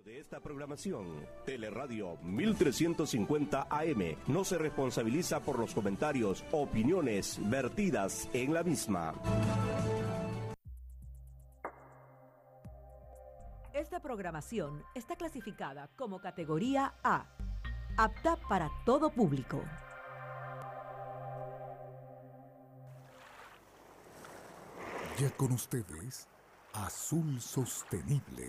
de esta programación, Teleradio 1350 AM no se responsabiliza por los comentarios, opiniones vertidas en la misma. Esta programación está clasificada como categoría A, apta para todo público. Ya con ustedes, Azul Sostenible.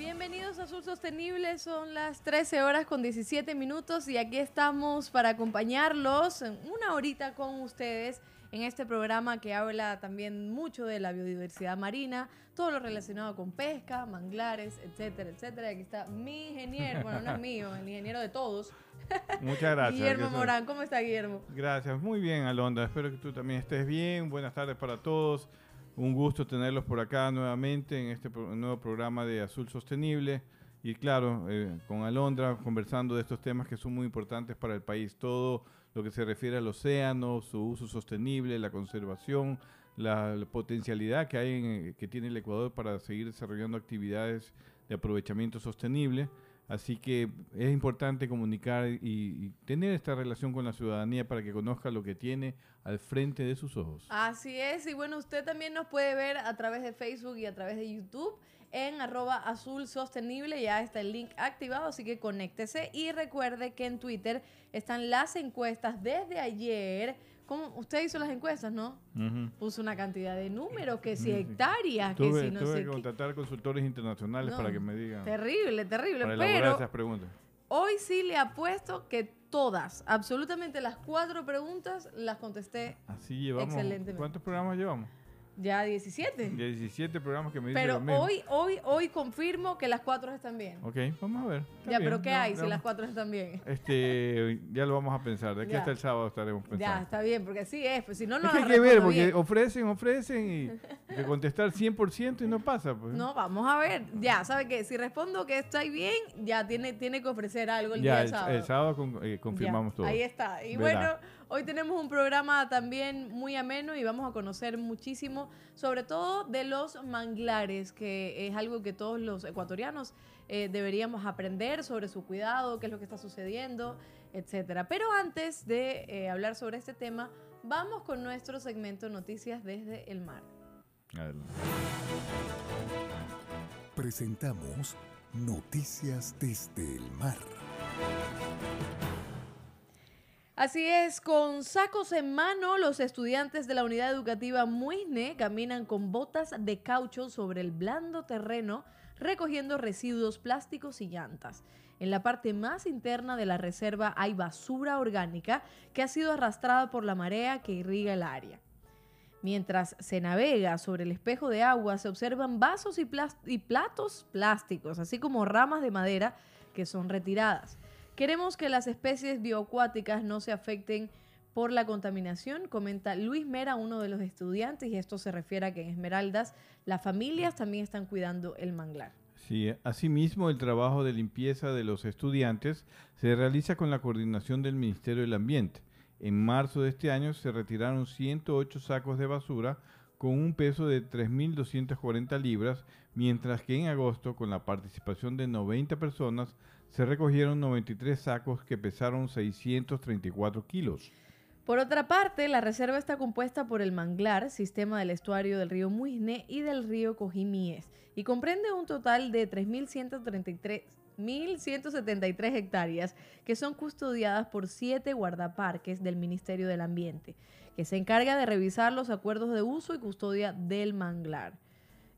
Bienvenidos a Azul Sostenible, son las 13 horas con 17 minutos y aquí estamos para acompañarlos en una horita con ustedes en este programa que habla también mucho de la biodiversidad marina, todo lo relacionado con pesca, manglares, etcétera, etcétera. Aquí está mi ingeniero, bueno, no es mío, el ingeniero de todos. Muchas gracias. Guillermo Morán, ¿cómo está Guillermo? Gracias, muy bien Alondra, espero que tú también estés bien. Buenas tardes para todos. Un gusto tenerlos por acá nuevamente en este nuevo programa de Azul Sostenible. Y claro, eh, con Alondra conversando de estos temas que son muy importantes para el país. Todo lo que se refiere al océano, su uso sostenible, la conservación, la, potencialidad que, hay en, que tiene el Ecuador para seguir desarrollando actividades de aprovechamiento sostenible. Así que es importante comunicar y, tener esta relación con la ciudadanía para que conozca lo que tiene al frente de sus ojos. Así es, y bueno, usted también nos puede ver a través de Facebook y a través de YouTube en arroba azul sostenible, ya está el link activado, así que conéctese y recuerde que en Twitter están las encuestas desde ayer Usted hizo las encuestas, ¿no? Puso una cantidad de números, que si hectáreas, que si no tuve que contratar consultores internacionales para que me digan. Terrible, terrible. Para pero esas preguntas. Hoy sí le apuesto que todas, absolutamente las cuatro preguntas, las contesté. Así llevamos. Excelentemente. ¿Cuántos programas llevamos? Ya 17. 17 programas que me dicen Pero hoy, hoy, hoy confirmo que las cuatro están bien. Ok, vamos a ver. ya, pero ¿qué hay si las cuatro están bien? Este, ya lo vamos a pensar. De aquí hasta el sábado estaremos pensando. Ya, está bien, porque así es. Pues si no, no es que hay que ver, porque ofrecen, ofrecen y de contestar 100% y no pasa. Pues. No, vamos a ver. Ya, ¿sabe qué? Si respondo que estoy bien, ya tiene, tiene que ofrecer algo el día del sábado. El sábado eh, confirmamos todo. Ahí está. Y bueno, hoy tenemos un programa también muy ameno y vamos a conocer muchísimo sobre todo de los manglares, que es algo que todos los ecuatorianos eh, deberíamos aprender sobre su cuidado, qué es lo que está sucediendo, etcétera. Pero antes de eh, hablar sobre este tema, vamos con nuestro segmento Noticias desde el Mar. Presentamos Noticias desde el Mar. Así es, con sacos en mano, los estudiantes de la unidad educativa Muisne caminan con botas de caucho sobre el blando terreno recogiendo residuos plásticos y llantas. En la parte más interna de la reserva hay basura orgánica que ha sido arrastrada por la marea que irriga el área. Mientras se navega sobre el espejo de agua, se observan vasos y, y platos plásticos, así como ramas de madera que son retiradas. Queremos que las especies bioacuáticas no se afecten por la contaminación, comenta Luis Mera, uno de los estudiantes, y esto se refiere a que en Esmeraldas las familias también están cuidando el manglar. Sí, asimismo el trabajo de limpieza de los estudiantes se realiza con la coordinación del Ministerio del Ambiente. En marzo de este año se retiraron 108 sacos de basura con un peso de 3.240 libras, mientras que en agosto, con la participación de 90 personas, se recogieron 93 sacos que pesaron 634 kilos. Por otra parte, la reserva está compuesta por el manglar, sistema del estuario del río Muisne y del río Cojimíes, y comprende un total de 3.173 hectáreas que son custodiadas por siete guardaparques del Ministerio del Ambiente, que se encarga de revisar los acuerdos de uso y custodia del manglar.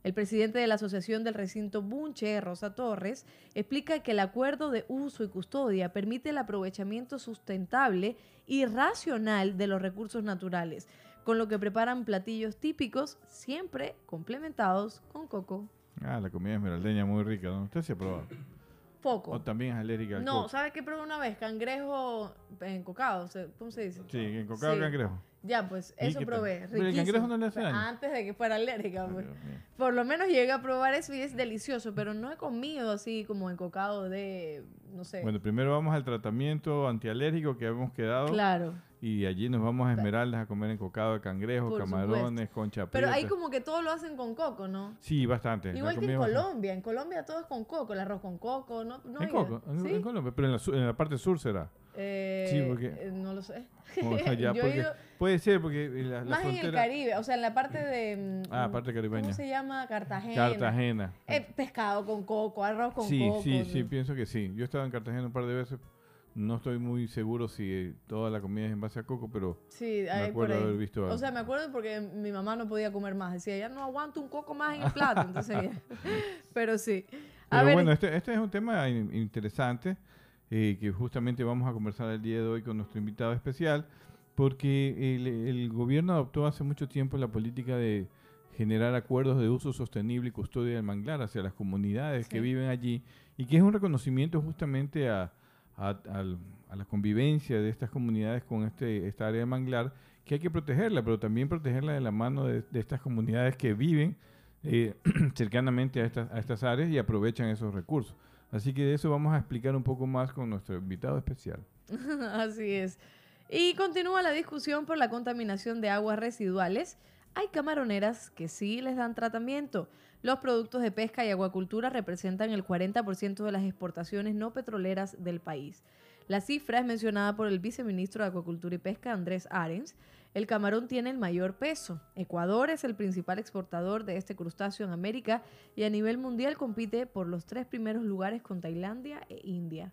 El presidente de la Asociación del Recinto Bunche, Rosa Torres, explica que el acuerdo de uso y custodia permite el aprovechamiento sustentable y racional de los recursos naturales, con lo que preparan platillos típicos, siempre complementados con coco. Ah, la comida esmeraldeña muy rica, ¿no? Usted se ha probado. Poco. O también es alérgica al No, coco. ¿sabes qué probé una vez? Cangrejo encocado, se- ¿cómo se dice? Sí, en cocado Sí. cangrejo. Ya, pues ¿Y eso probé. Pero el riquísimo. cangrejo no le hace Pero daño. Antes de que fuera alérgica, pues. Por lo menos llegué a probar eso y es delicioso, pero no he comido así como encocado de, no sé. Bueno, primero vamos al tratamiento antialérgico que habíamos quedado. claro. Y allí nos vamos a Esmeraldas a comer encocado de cangrejo, Por camarones, concha Pero ahí como que todo lo hacen con coco, ¿no? Sí, bastante. Igual que en bastante. Colombia. En Colombia todo es con coco, el arroz con coco, ¿no? no En, coco, en, ¿Sí? en Colombia, pero en la, en la parte sur será. Eh, Sí, porque- eh, no lo sé. Allá, Yo he porque- ido puede ser porque la, la más en el. Caribe, o sea, en la parte de... mm, Ah, parte caribeña. ¿Cómo se llama? Cartagena. Cartagena. Eh, pescado con coco, arroz con sí, coco. sí, ¿no? sí, pienso que sí. Yo he estado en Cartagena un par de veces. No estoy muy seguro si eh, toda la comida es en base a coco, pero Sí, me acuerdo haber visto algo. O sea, me acuerdo porque mi mamá no podía comer más. Decía, ya no aguanto un coco más en el plato. Entonces, pero sí. A Pero ver, bueno, este, este es un tema in- interesante eh, que justamente vamos a conversar el día de hoy con nuestro invitado especial, porque el, el gobierno adoptó hace mucho tiempo la política de generar acuerdos de uso sostenible y custodia del manglar hacia las comunidades que Sí. viven allí y que es un reconocimiento justamente a, a- la convivencia de estas comunidades con este, esta área de manglar que hay que protegerla, pero también protegerla de la mano de, de estas comunidades que viven eh, cercanamente a estas, a estas áreas y aprovechan esos recursos. Así que de eso vamos a explicar un poco más con nuestro invitado especial. Así es. Y continúa la discusión por la contaminación de aguas residuales. Hay camaroneras que sí les dan tratamiento. Los productos de pesca y acuacultura representan el 40% de las exportaciones no petroleras del país. La cifra es mencionada por el viceministro de Acuacultura y Pesca, Andrés Arens. El camarón tiene el mayor peso. Ecuador es el principal exportador de este crustáceo en América y a nivel mundial compite por los tres primeros lugares con Tailandia e India.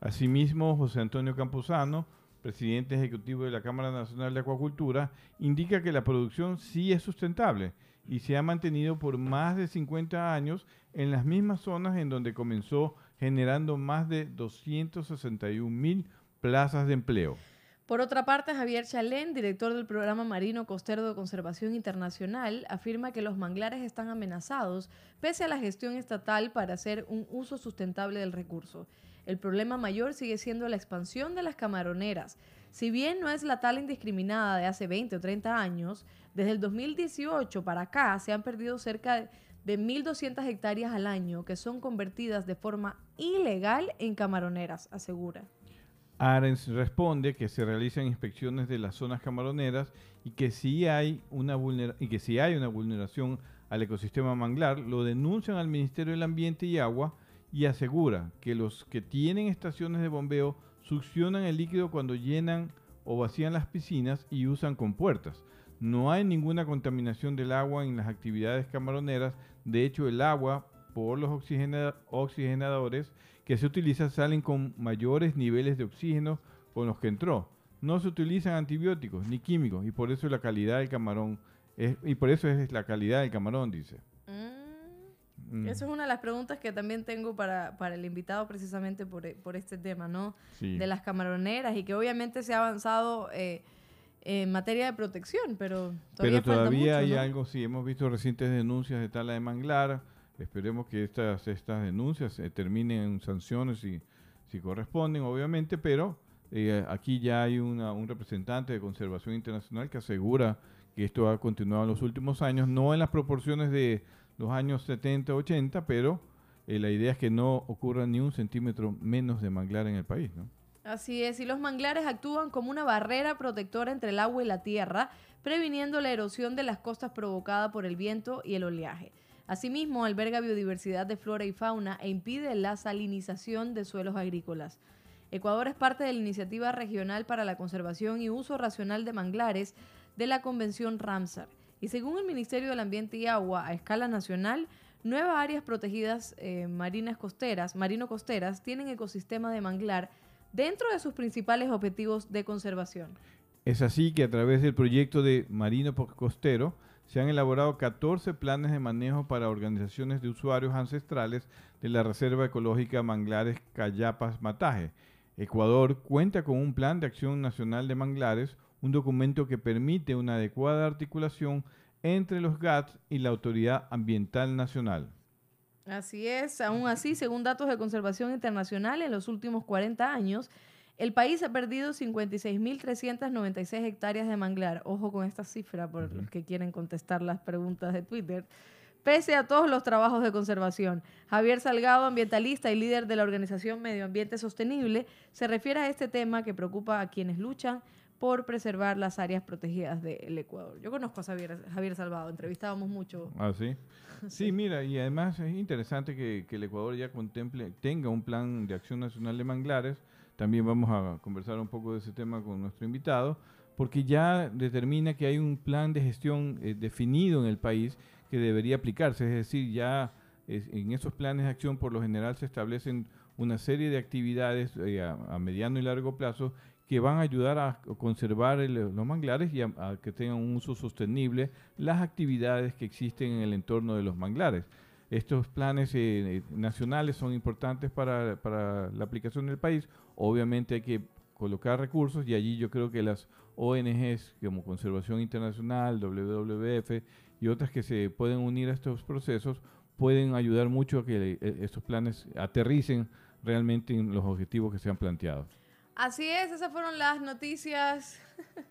Asimismo, José Antonio Campuzano, presidente ejecutivo de la Cámara Nacional de Acuacultura, indica que la producción sí es sustentable y se ha mantenido por más de 50 años en las mismas zonas en donde comenzó generando más de 261 mil plazas de empleo. Por otra parte, Javier Chalén, director del programa Marino Costero de Conservación Internacional, afirma que los manglares están amenazados pese a la gestión estatal para hacer un uso sustentable del recurso. El problema mayor sigue siendo la expansión de las camaroneras. Si bien no es la tala indiscriminada de hace 20 o 30 años, desde el 2018 para acá se han perdido cerca de 1.200 hectáreas al año que son convertidas de forma ilegal en camaroneras, asegura. Arens responde que se realizan inspecciones de las zonas camaroneras y que si hay una y que si hay una vulneración al ecosistema manglar, lo denuncian al Ministerio del Ambiente y Agua y asegura que los que tienen estaciones de bombeo succionan el líquido cuando llenan o vacían las piscinas y usan compuertas. No hay ninguna contaminación del agua en las actividades camaroneras, de hecho el agua por los oxigena- oxigenadores que se utilizan salen con mayores niveles de oxígeno con los que entró. No se utilizan antibióticos ni químicos y por eso la calidad del camarón es, y por eso es la calidad del camarón, dice. Mm. Eso es una de las preguntas que también tengo para, para el invitado precisamente por, e- por este tema, ¿no? sí. De las camaroneras y que obviamente se ha avanzado eh, en materia de protección, pero todavía Pero todavía mucho, hay ¿no? algo, sí, hemos visto recientes denuncias de tala de manglar, esperemos que estas, estas denuncias eh, terminen en sanciones si, si corresponden, obviamente, pero eh, aquí ya hay una- un representante de Conservación Internacional que asegura que esto ha continuado en los últimos años, no en las proporciones de los años 70, 80, pero eh, la idea es que no ocurra ni un centímetro menos de manglar en el país, ¿no? Así es, y los manglares actúan como una barrera protectora entre el agua y la tierra, previniendo la erosión de las costas provocada por el viento y el oleaje. Asimismo, alberga biodiversidad de flora y fauna e impide la salinización de suelos agrícolas. Ecuador es parte de la Iniciativa Regional para la Conservación y Uso Racional de Manglares de la Convención Ramsar. Y según el Ministerio del Ambiente y Agua, a escala nacional, nueve áreas protegidas eh, marinas costeras, marino-costeras, tienen ecosistema de manglar dentro de sus principales objetivos de conservación. Es así que a través del proyecto de Marino Costero se han elaborado 14 planes de manejo para organizaciones de usuarios ancestrales de la Reserva Ecológica Manglares Cayapas Mataje. Ecuador cuenta con un Plan de Acción Nacional de Manglares, un documento que permite una adecuada articulación entre los GATS y la Autoridad Ambiental Nacional. Así es, aún así, según datos de conservación internacional, en los últimos 40 años, el país ha perdido 56.396 hectáreas de manglar. Ojo con esta cifra por los que quieren contestar las preguntas de Twitter. Pese a todos los trabajos de conservación, Javier Salgado, ambientalista y líder de la organización Medio Ambiente Sostenible, se refiere a este tema que preocupa a quienes luchan por preservar las áreas protegidas del Ecuador. Yo conozco a Javier, Javier Salvado, entrevistábamos mucho. Ah, sí. Sí, mira, y además es interesante que, que, el Ecuador ya contemple, tenga un plan de acción nacional de manglares. También vamos a conversar un poco de ese tema con nuestro invitado, porque ya determina que hay un plan de gestión eh, definido en el país que debería aplicarse. Es decir, ya en esos planes de acción por lo general se establecen una serie de actividades eh, a, mediano y largo plazo que van a ayudar a conservar los manglares y a, que tengan un uso sostenible las actividades que existen en el entorno de los manglares. Estos planes eh, nacionales son importantes para, para, la aplicación del país. Obviamente hay que colocar recursos y allí yo creo que las ONGs como Conservación Internacional, WWF y otras que se pueden unir a estos procesos pueden ayudar mucho a que eh, estos planes aterricen realmente en los objetivos que se han planteado. Así es, esas fueron las noticias,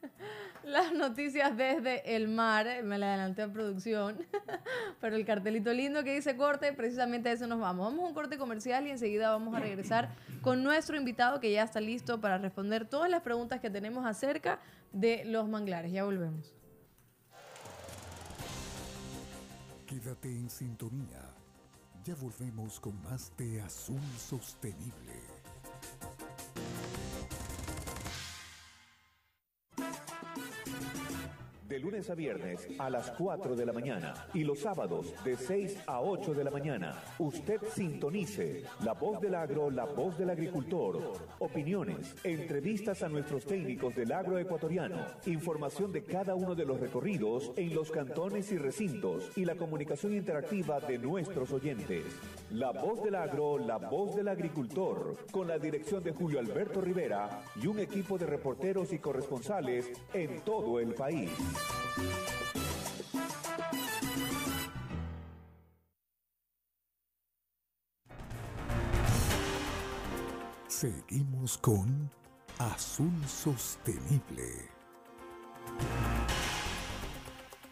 las noticias desde el mar, me la adelanté a producción, pero el cartelito lindo que dice corte, precisamente a eso nos vamos. Vamos a un corte comercial y enseguida vamos a regresar con nuestro invitado que ya está listo para responder todas las preguntas que tenemos acerca de los manglares. Ya volvemos. Quédate en sintonía. Ya volvemos con más de Azul Sostenible. De lunes a viernes a las 4 de la mañana y los sábados de 6 a 8 de la mañana. Usted sintonice La Voz del Agro, La Voz del Agricultor. Opiniones, entrevistas a nuestros técnicos del agro ecuatoriano, información de cada uno de los recorridos en los cantones y recintos y la comunicación interactiva de nuestros oyentes. La Voz del Agro, La Voz del Agricultor, con la dirección de Julio Alberto Rivera y un equipo de reporteros y corresponsales en todo el país. Seguimos con Azul Sostenible.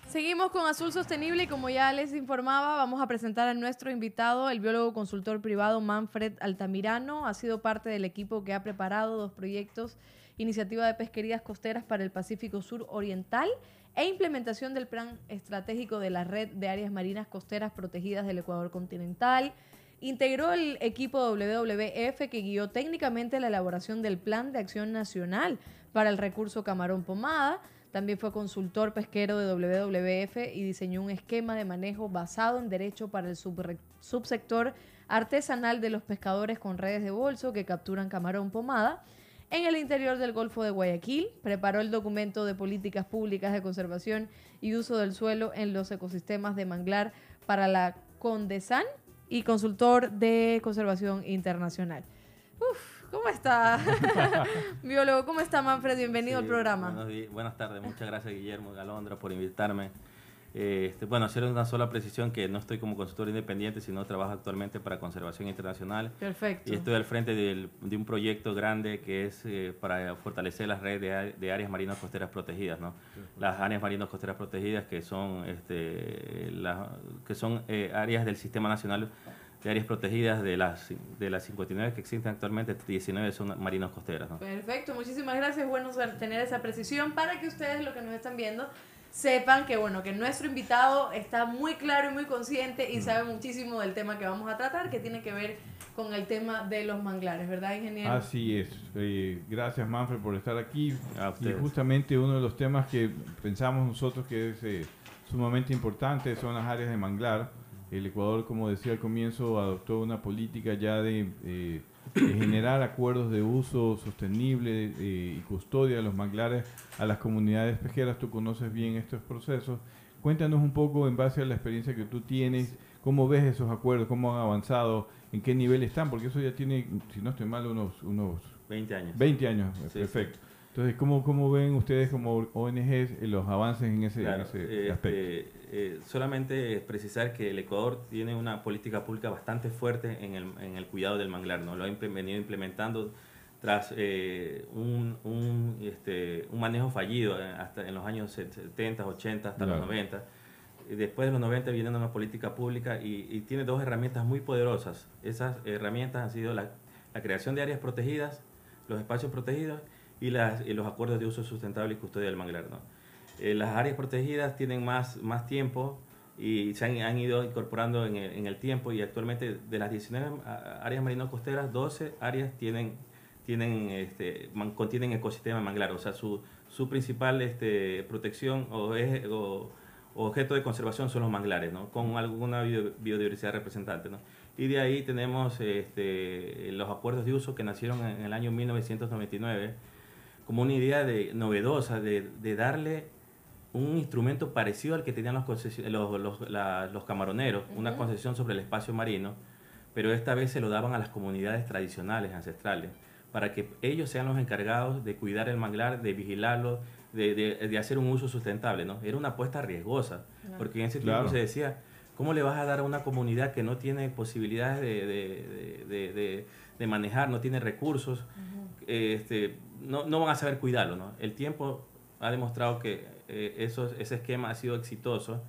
Seguimos con Azul Sostenible y como ya les informaba, vamos a presentar a nuestro invitado, el biólogo consultor privado Manfred Altamirano. Ha sido parte del equipo que ha preparado dos proyectos, iniciativa de pesquerías costeras para el Pacífico Sur Oriental e implementación del Plan Estratégico de la Red de Áreas Marinas Costeras Protegidas del Ecuador Continental. Integró el equipo WWF que guió técnicamente la elaboración del Plan de Acción Nacional para el recurso camarón pomada. También fue consultor pesquero de WWF y diseñó un esquema de manejo basado en derecho para el subsector artesanal de los pescadores con redes de bolso que capturan camarón pomada en el interior del Golfo de Guayaquil. Preparó el documento de políticas públicas de conservación y uso del suelo en los ecosistemas de manglar para la Condesan y consultor de conservación internacional. Uf, ¿cómo está? Biólogo, ¿cómo está Manfred? Bienvenido al programa. buenas tardes, muchas gracias Guillermo Galondra por invitarme. Este, bueno, hacer una sola precisión que no estoy como consultor independiente, sino trabajo actualmente para Conservación Internacional. Perfecto. Y estoy al frente de, un proyecto grande que es eh, para fortalecer las redes de, áreas marinas costeras protegidas, ¿no? Las áreas marinas costeras protegidas que son, este, que son eh, áreas del Sistema Nacional de áreas protegidas de las de las 59 que existen actualmente, 19 son marinos costeras. ¿no? Perfecto, muchísimas gracias. Bueno tener esa precisión para que ustedes, lo que nos están viendo, sepan que bueno, que nuestro invitado está muy claro y muy consciente y mm. sabe muchísimo del tema que vamos a tratar, que tiene que ver con el tema de los manglares, ¿verdad, ingeniero? Así es. Eh, gracias, Manfred, por estar aquí. Y justamente uno de los temas que pensamos nosotros que es eh, sumamente importante son las áreas de manglar. El Ecuador, como decía al comienzo, adoptó una política ya de eh, generar acuerdos de uso sostenible eh, y custodia de los manglares a las comunidades pesqueras. Tú conoces bien estos procesos. Cuéntanos un poco en base a la experiencia que tú tienes, cómo ves esos acuerdos, cómo han avanzado, en qué nivel están, porque eso ya tiene, si no estoy mal, unos, unos 20 años. 20 años, perfecto. Entonces, ¿cómo, cómo ven ustedes como ONGs los avances en ese, en Claro, ese este, aspecto? eh, solamente precisar que el Ecuador tiene una política pública bastante fuerte en el, en el cuidado del manglar, ¿no? Lo ha venido implementando tras eh, un, un, este, un manejo fallido eh, hasta en los años 70, 80, hasta Claro. los 90. Y Después de los 90 viene una política pública y, y tiene dos herramientas muy poderosas. Esas herramientas han sido la, la creación de áreas protegidas, los espacios protegidos y, las, y los acuerdos de uso sustentable y custodia del manglar. ¿no? Eh, las áreas protegidas tienen más, más tiempo y se han, han ido incorporando en el, en el tiempo y actualmente de las 19 a- áreas marino-costeras, 12 áreas tienen, tienen, este, man- contienen ecosistema manglar, o sea, su, su principal este, protección o, es, o, objeto de conservación son los manglares, ¿no? con alguna bio- biodiversidad representante. ¿no? Y de ahí tenemos este, los acuerdos de uso que nacieron en el año 1999 como una idea de, novedosa de, de darle un instrumento parecido al que tenían los, los, los- la- los camaroneros, una concesión sobre el espacio marino, pero esta vez se lo daban a las comunidades tradicionales, ancestrales, para que ellos sean los encargados de cuidar el manglar, de vigilarlo, de, de- de hacer un uso sustentable. ¿no? Era una apuesta riesgosa, porque en ese Claro. tiempo se decía, ¿cómo le vas a dar a una comunidad que no tiene posibilidades de, de- de- de- de manejar, no tiene recursos? este, no, no van a saber cuidarlo. ¿no? El tiempo ha demostrado que eh, eso, ese esquema ha sido exitoso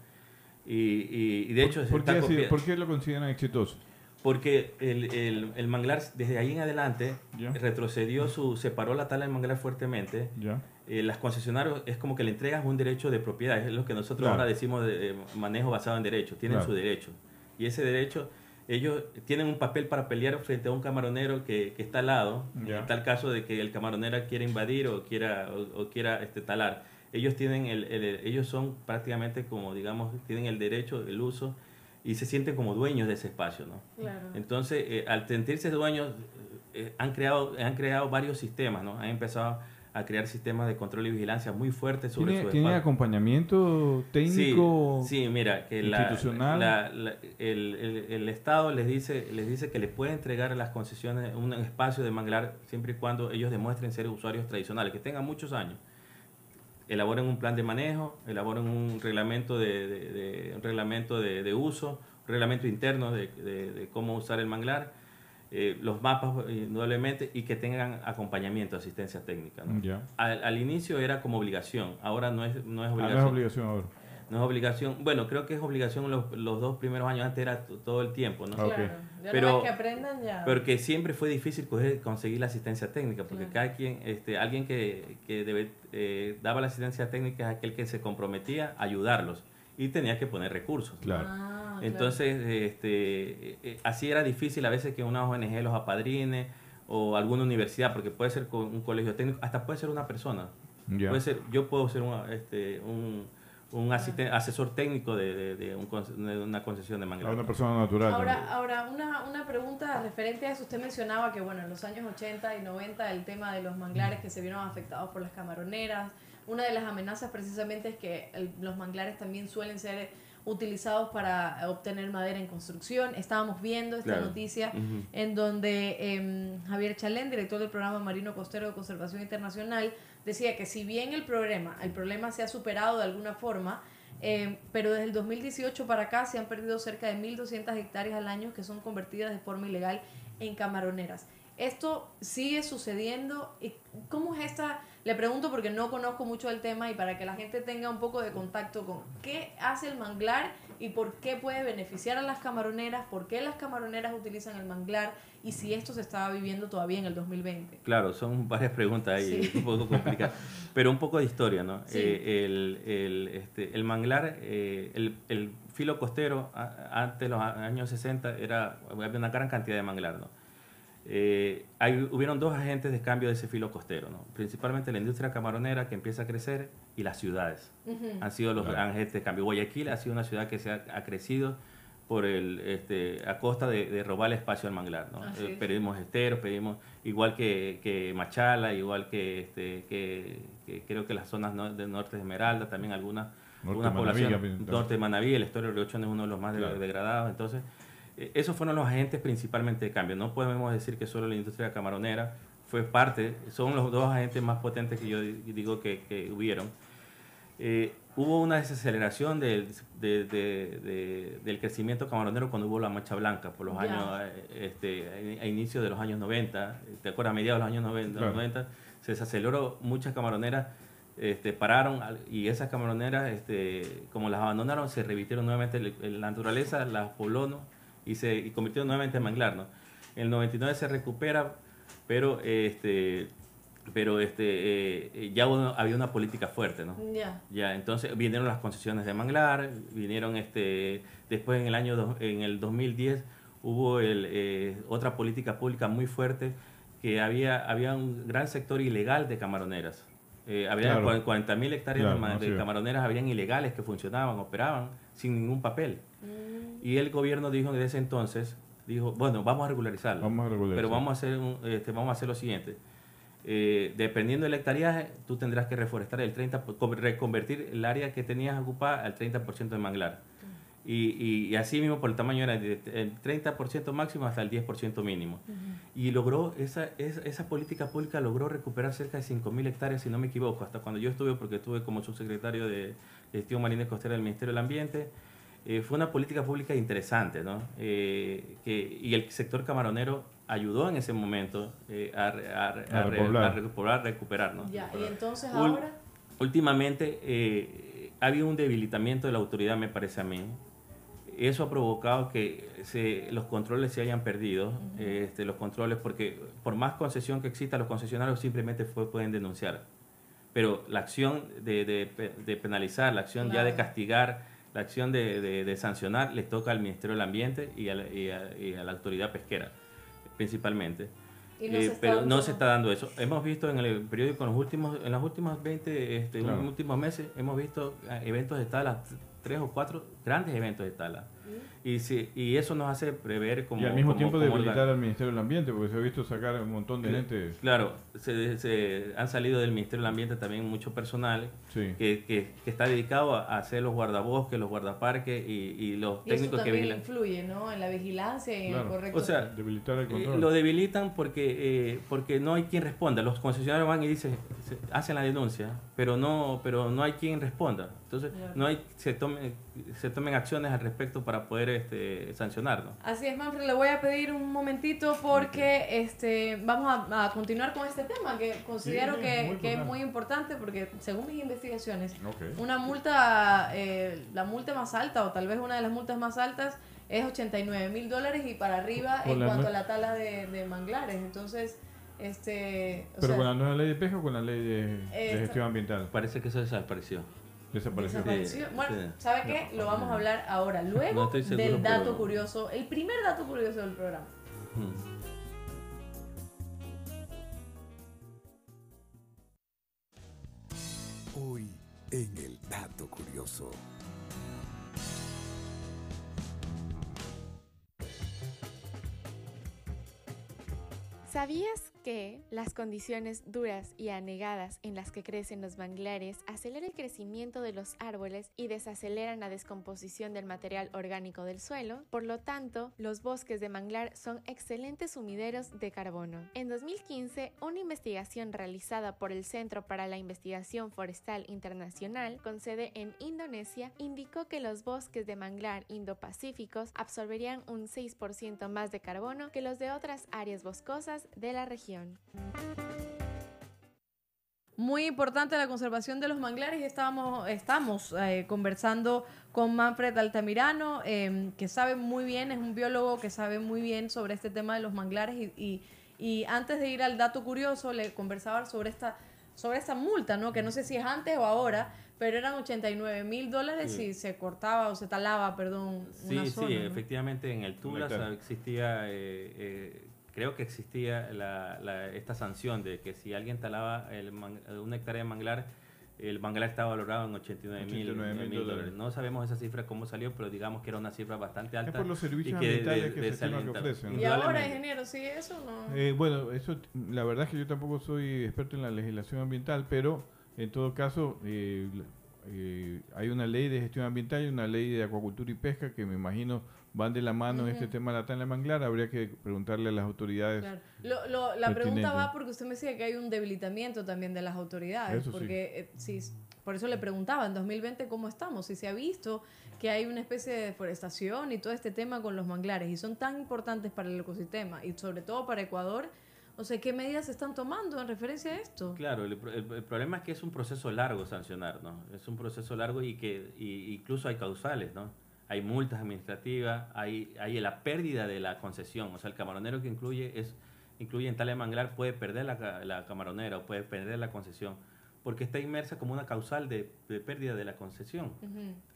y, y- y de hecho se ¿Por qué, está así- copia- por qué lo consideran exitoso? porque el, el- el manglar desde ahí en adelante retrocedió su separó la tala del manglar fuertemente ¿Ya? eh, las concesionarios es como que le entregas un derecho de propiedad, es lo que nosotros Claro. ahora decimos de eh, manejo basado en derechos, tienen Claro. su derecho. Y ese derecho, ellos tienen un papel para pelear frente a un camaronero que, que está al lado, Ya. en tal caso de que el camaronero quiera invadir o quiera, o, o quiera este, talar. Ellos, tienen el, el- ellos son prácticamente como, digamos, tienen el derecho, el uso, y se sienten como dueños de ese espacio, ¿no? Claro. Entonces, eh, al sentirse dueños, eh, han, creado, han creado varios sistemas, ¿no? Han empezado a crear sistemas de control y vigilancia muy fuertes sobre ¿Tiene, su tiene acompañamiento técnico? Sí, sí, mira, que institucional? la- la- el, el- el Estado les dice, les dice que les puede entregar las concesiones un espacio de manglar siempre y cuando ellos demuestren ser usuarios tradicionales, que tengan muchos años. Elaboren un plan de manejo, elaboren un reglamento de, de- de- un reglamento de, de uso, un reglamento interno de cómo usar el manglar, eh, los mapas indudablemente y que tengan acompañamiento, asistencia técnica. Al, al inicio era como obligación, ahora no es, no es Ah, obligación. es obligación ahora. No es obligación. Bueno, creo que es obligación los, los dos primeros años. Antes era todo el tiempo, ¿no? Ah, ok. Claro. Ya Pero- que aprendan ya. Porque siempre fue difícil coger- conseguir la asistencia técnica, porque Claro. cada quien, este, alguien que, que debe, eh, daba la asistencia técnica es aquel que se comprometía a ayudarlos y tenía que poner recursos. Claro. Ah, claro. Entonces, este, eh, eh, así era difícil a veces que una ONG los apadrine o alguna universidad, porque puede ser con un colegio técnico, hasta puede ser una persona. Puede ser, yo puedo ser una- este, un, un asisten- asesor técnico de, de- de un con- de una concesión de A manglar. una persona natural. Ahora, también. ahora una, una pregunta referente a eso. Usted mencionaba que, bueno, en los años 80 y 90 el tema de los manglares que se vieron afectados por las camaroneras. Una de las amenazas precisamente es que el- los manglares también suelen ser utilizados para obtener madera en construcción. Estábamos viendo esta Claro. noticia en donde em, Javier Chalén, director del programa Marino Costero de Conservación Internacional, decía que si bien el problema, el problema se ha superado de alguna forma, em, pero desde el 2018 para acá se han perdido cerca de 1.200 hectáreas al año que son convertidas de forma ilegal en camaroneras. Esto sigue sucediendo. ¿Y ¿Cómo es esta? Le pregunto porque no conozco mucho el tema y para que la gente tenga un poco de contacto con qué hace el manglar y por qué puede beneficiar a las camaroneras, por qué las camaroneras utilizan el manglar y si esto se estaba viviendo todavía en el 2020. Claro, son varias preguntas ahí, Sí. un poco complicadas. Pero un poco de historia, ¿no? Sí. Eh, el, el, este, el manglar, eh, el, el filo costero, a- antes de los años 60, era, había una gran cantidad de manglar, ¿no? Eh, hay, hubieron dos agentes de cambio de ese filo costero, ¿no? Principalmente la industria camaronera que empieza a crecer y las ciudades. Han sido los Claro. agentes de cambio. Guayaquil ha sido una ciudad que se ha, ha crecido por el, este, a costa de, de robar espacio al manglar. ¿no? Eh, pedimos esteros, pedimos igual que, que Machala, igual que, este, que, que creo que las zonas no- del norte de Esmeralda, también algunas, Norte algunas poblaciones. Norte de Manaví, el estuario de Río Chón es uno de los más Claro. degradados. Entonces, esos fueron los agentes principalmente de cambio. No podemos decir que solo la industria camaronera fue parte, son los dos agentes más potentes que yo digo que, que hubieron. Eh, hubo una desaceleración del, del crecimiento camaronero cuando hubo la Mancha Blanca, por los años, eh, este, a, inicios de los años 90, ¿te acuerdas? A mediados de los años 90, 90 se desaceleró, muchas camaroneras este, pararon y esas camaroneras, este, como las abandonaron, se revistieron nuevamente en la naturaleza, las pobló y se y convirtieron nuevamente en manglar. ¿no? En el 99 se recupera, pero este, pero este eh, ya había una política fuerte, ¿no? Ya, entonces vinieron las concesiones de manglar, vinieron este después en el año en el 2010 hubo el, eh, otra política pública muy fuerte que había había un gran sector ilegal de camaroneras. Eh, había 40.000 hectáreas de, camaroneras habían ilegales que funcionaban, operaban sin ningún papel. Mm. Y el gobierno dijo desde ese entonces dijo, bueno, vamos a regularizarlo. Pero vamos a hacer este, vamos a hacer lo siguiente eh, dependiendo del hectareaje, tú tendrás que reforestar el 30, reconvertir el área que tenías ocupada al 30% de manglar. Y, y, así mismo por el tamaño era el 30% máximo hasta el 10% mínimo. Y logró, esa, esa, esa, política pública logró recuperar cerca de 5.000 hectáreas, si no me equivoco, hasta cuando yo estuve, porque estuve como subsecretario de Gestión Marina y Costera del Ministerio del Ambiente. Eh, fue una política pública interesante, ¿no? Eh, que, y el sector camaronero ayudó en ese momento eh, a, a, a, recuperar, ¿no? Ya, y entonces ahora... Últimamente eh, ha habido un debilitamiento de la autoridad, me parece a mí. Eso ha provocado que se, los controles se hayan perdido, este, los controles, porque por más concesión que exista, los concesionarios simplemente fue, pueden denunciar. Pero la acción de, de, penalizar, la acción ya de castigar, la acción de, de, sancionar, les toca al Ministerio del Ambiente y a y a la autoridad pesquera principalmente. Eh, pero no se está dando eso. Hemos visto en el periódico en los últimos, en los últimos 20, este, últimos meses, hemos visto eh, eventos de tala, tres o cuatro grandes eventos de tala. Y, si, y eso nos hace prever como... Y al mismo tiempo debilitar al Ministerio del Ambiente, porque se ha visto sacar un montón de gente... Claro, se, se, han salido del Ministerio del Ambiente también mucho personal que, que, está dedicado a hacer los guardabosques, los guardaparques y, y los técnicos que vigilan. influye ¿no? en la vigilancia y en el correcto... O sea, debilitar el control. lo debilitan porque, eh, porque no hay quien responda. Los concesionarios van y dicen, hacen la denuncia, pero no, pero no hay quien responda. Entonces, no hay, se, tome, se tomen acciones al respecto para poder este, sancionarlo. Así es, Manfred, le voy a pedir un momentito porque este, vamos a, continuar con este tema que considero que, que, es muy importante porque según mis investigaciones, una multa, eh, la multa más alta o tal vez una de las multas más altas es 89 mil dólares y para arriba en cuanto a la tala de, manglares. Entonces... Este, ¿Pero con la nueva ley de pesca o con la ley de, gestión ambiental? Parece que eso desapareció. Desapareció. Bueno, ¿sabe qué? Lo vamos a hablar ahora, luego del dato curioso, el primer dato curioso del programa. Hoy en el dato curioso. ¿Sabías que las condiciones duras y anegadas en las que crecen los manglares aceleran el crecimiento de los árboles y desaceleran la descomposición del material orgánico del suelo. Por lo tanto, los bosques de manglar son excelentes sumideros de carbono. En 2015, una investigación realizada por el Centro para la Investigación Forestal Internacional, con sede en Indonesia, indicó que los bosques de manglar indo-pacíficos absorberían un 6% más de carbono que los de otras áreas boscosas de la región. Muy importante la conservación de los manglares y estábamos, estamos eh, conversando con Manfred Altamirano, em, que sabe muy bien, es un biólogo que sabe muy bien sobre este tema de los manglares y, y, antes de ir al dato curioso le conversaba sobre esta, sobre esta multa, ¿no? que no sé si es antes o ahora, pero eran 89 mil dólares si se cortaba o se talaba, perdón. Sí, una zona, sí, efectivamente en el Tula existía... Eh, eh, creo que existía la, esta sanción de que si alguien talaba el una hectárea de manglar, el manglar estaba valorado en 89 mil dólares. No sabemos esa cifra cómo salió, pero digamos que era una cifra bastante alta. Es por los servicios ambientales que, se que ofrecen. Y ahora, ingeniero, ¿sí eso no? Eh, bueno, eso, la verdad es que yo tampoco soy experto en la legislación ambiental, pero en todo caso eh, eh, hay una ley de gestión ambiental y una ley de acuacultura y pesca que me imagino van de la mano en este tema de la tala manglar, habría que preguntarle a las autoridades. Claro. Lo- lo- la pregunta va porque usted me decía que hay un debilitamiento también de las autoridades. Eso sí. porque eh, si, por eso le preguntaba en 2020 cómo estamos, si se ha visto que hay una especie de deforestación y todo este tema con los manglares y son tan importantes para el ecosistema y sobre todo para Ecuador. O sea, ¿qué medidas se están tomando en referencia a esto? Claro, el, el- el problema es que es un proceso largo sancionar, ¿no? Es un proceso largo y que y incluso hay causales, ¿no? Hay multas administrativas, hay, hay la pérdida de la concesión, o sea, el camaronero que incluye es incluye en tala de manglar puede perder la, ca- la camaronera o puede perder la concesión porque está inmersa como una causal de, de pérdida de la concesión.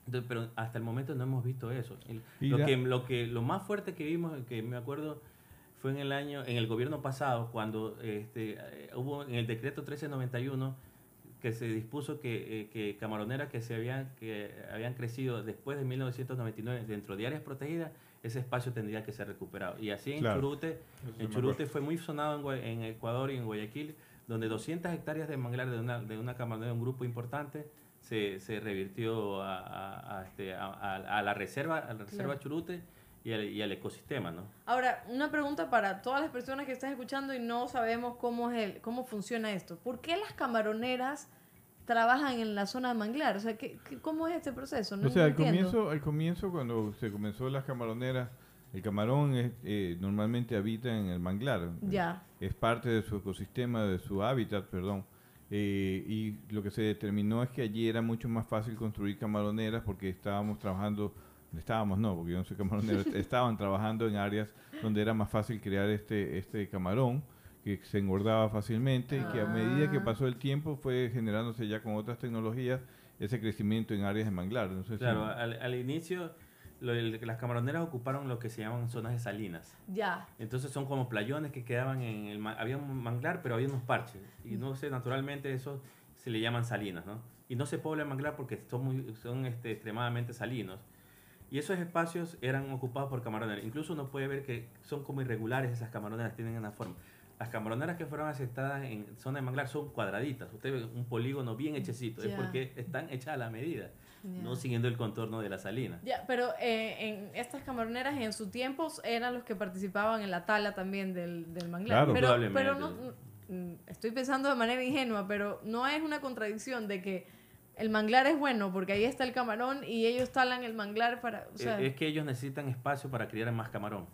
Entonces, pero hasta el momento no hemos visto eso. Lo, que, lo, que, lo más fuerte que vimos, que me acuerdo, fue en el año, en el gobierno pasado, cuando este, eh, hubo en el decreto 1391 que se dispuso que, eh, que camaroneras que se habían, que habían crecido después de 1999 dentro de áreas protegidas, ese espacio tendría que ser recuperado. Y así en Claro. Churute, en Churute fue muy sonado en, Ecuador y en Guayaquil, donde 200 hectáreas de manglar de una, de una camaronera, un grupo importante, se, se revirtió a, a- a este, a- a- a la reserva, a la reserva Claro. Churute y al, y al ecosistema, ¿no? Ahora, una pregunta para todas las personas que están escuchando y no sabemos cómo es el, cómo funciona esto. ¿Por qué las camaroneras trabajan en la zona de manglar? O sea, ¿qué, qué- cómo es este proceso? No, o sea, al entiendo. comienzo, al comienzo, cuando se comenzó las camaroneras, el camarón es, eh, normalmente habita en el manglar. Ya. Es parte de su ecosistema, de su hábitat, perdón. Eh, y lo que se determinó es que allí era mucho más fácil construir camaroneras porque estábamos trabajando, estábamos no, porque yo no soy camaronero, estaban trabajando en áreas donde era más fácil crear este, este camarón que se engordaba fácilmente y que a medida que Ah. pasó el tiempo fue generándose ya con otras tecnologías ese crecimiento en áreas de manglar. No sé si- Claro, al, al inicio lo- el- las camaroneras ocuparon lo que se llaman zonas de salinas. Ya. Entonces son como playones que quedaban en el... Había un manglar, pero había unos parches. Y no sé, naturalmente eso se le llaman salinas, ¿no? Y no se pobla el manglar porque son, muy, son este, extremadamente salinos. Y esos espacios eran ocupados por camaroneras. Incluso uno puede ver que son como irregulares esas camaroneras, tienen una forma. Las camaroneras que fueron aceptadas en zona de manglar son cuadraditas. Usted ve un polígono bien hechecito. Es Ya. porque están hechas a la medida, Ya. no siguiendo el contorno de la salina. Ya, pero eh, en estas camaroneras en su tiempo eran los que participaban en la tala también del, del manglar. Claro. pero, Probablemente. pero no, mm, estoy pensando de manera ingenua, pero no es una contradicción de que el manglar es bueno porque ahí está el camarón y ellos talan el manglar para... O sea, Eh, es que ellos necesitan espacio para criar más camarón.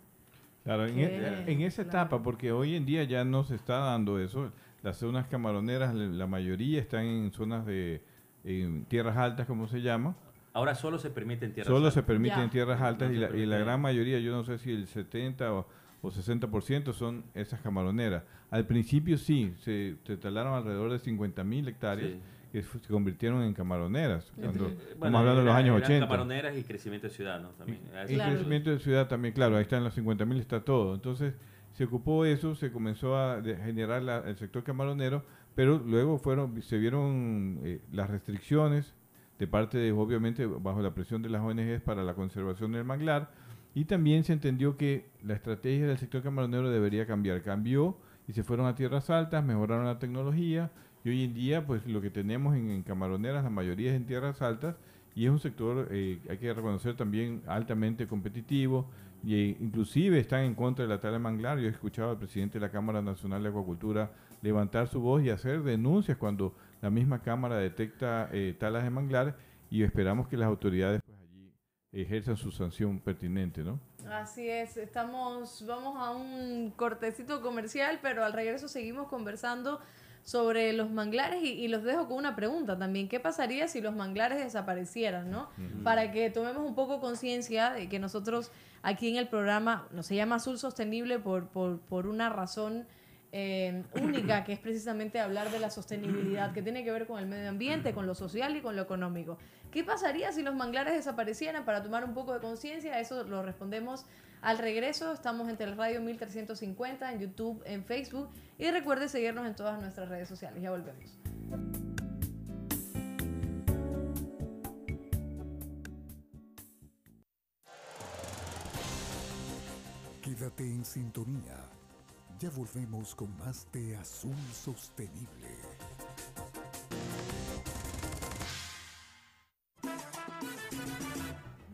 Claro, en, e- en esa claro. etapa, porque hoy en día ya no se está dando eso. Las zonas camaroneras, la mayoría están en zonas de en tierras altas, como se llama. Ahora solo se permite en tierra Solo se altas. permite Ya. en tierras No altas se y, la, y la gran mayoría, yo no sé si el 70 o, o 60% son esas camaroneras. Al principio sí, se, se talaron alrededor de 50 mil hectáreas Sí. Que se convirtieron en camaroneras. Cuando, estamos hablando de los años eran 80. camaroneras y crecimiento de ciudad, ¿no? También. Y Claro. crecimiento de ciudad también, claro, ahí están los 50 mil, está todo. Entonces, se ocupó eso, se comenzó a generar la- el sector camaronero, pero luego fueron se vieron eh, las restricciones de parte de, obviamente, bajo la presión de las ONGs para la conservación del manglar, y también se entendió que la estrategia del sector camaronero debería cambiar. Cambió y se fueron a tierras altas, mejoraron la tecnología, y hoy en día, pues lo que tenemos en, en camaroneras, la mayoría es en tierras altas, y es un sector, eh, hay que reconocer también, altamente competitivo, y eh, inclusive están en contra de la tala de manglar. Yo he escuchado al presidente de la Cámara Nacional de Acuacultura levantar su voz y hacer denuncias cuando la misma Cámara detecta eh, talas de manglar y esperamos que las autoridades pues, allí ejerzan su sanción pertinente, ¿no? Así es, estamos, vamos a un cortecito comercial, pero al regreso seguimos conversando sobre los manglares y, y los dejo con una pregunta también. ¿Qué pasaría si los manglares desaparecieran, no? Para que tomemos un poco conciencia de que nosotros aquí en el programa, no se llama Azul Sostenible por, por, por una razón eh, única, que es precisamente hablar de la sostenibilidad, que tiene que ver con el medio ambiente, con lo social y con lo económico. ¿Qué pasaría si los manglares desaparecieran para tomar un poco de conciencia? Eso lo respondemos al regreso. Estamos en Teleradio 1350, en YouTube, en Facebook. Y recuerde seguirnos en todas nuestras redes sociales. Ya volvemos. Quédate en sintonía. Ya volvemos con más de Azul Sostenible.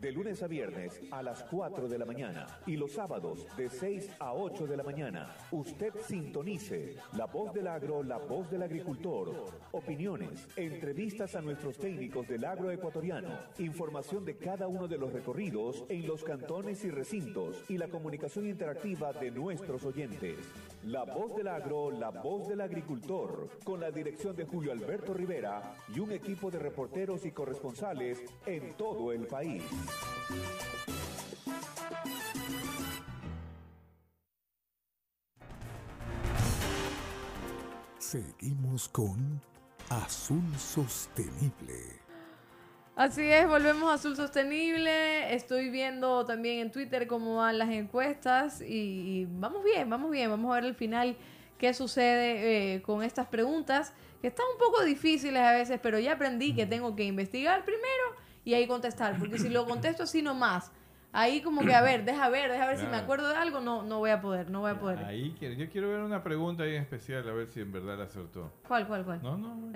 De lunes a viernes a las 4 de la mañana y los sábados de 6 a 8 de la mañana. Usted sintonice La Voz del Agro, La Voz del Agricultor. Opiniones, entrevistas a nuestros técnicos del agro ecuatoriano, información de cada uno de los recorridos en los cantones y recintos y la comunicación interactiva de nuestros oyentes. La Voz del Agro, La Voz del Agricultor, con la dirección de Julio Alberto Rivera y un equipo de reporteros y corresponsales en todo el país. Seguimos con Azul Sostenible. Así es, volvemos a Azul Sostenible. Estoy viendo también en Twitter cómo van las encuestas y, vamos bien, vamos bien. Vamos a ver al final qué sucede eh, con estas preguntas, que están un poco difíciles a veces, pero ya aprendí que tengo que investigar primero y ahí contestar, porque si lo contesto así nomás, ahí como que a ver, deja ver, deja ver si me acuerdo de algo, no, no voy a poder, no voy a poder. Ahí quiero, yo quiero ver una pregunta ahí en especial, a ver si en verdad la acertó. ¿Cuál, cuál, cuál? No, no, no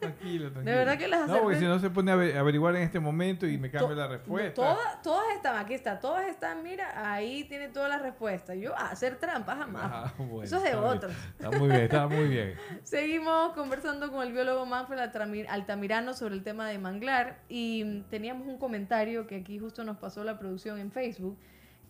tranquilo, tranquilo. De verdad que las acerté. No, porque si no se pone a averiguar en este momento y me cambia la respuesta. Todas, todas están, aquí está, todas están, mira, ahí tiene todas las respuestas. Yo, a hacer trampas jamás. Ah, Eso es de otros. Está muy bien, está muy bien. Seguimos conversando con el biólogo Manfred Altamirano sobre el tema de manglar y teníamos un comentario que aquí justo nos pasó la producción en Facebook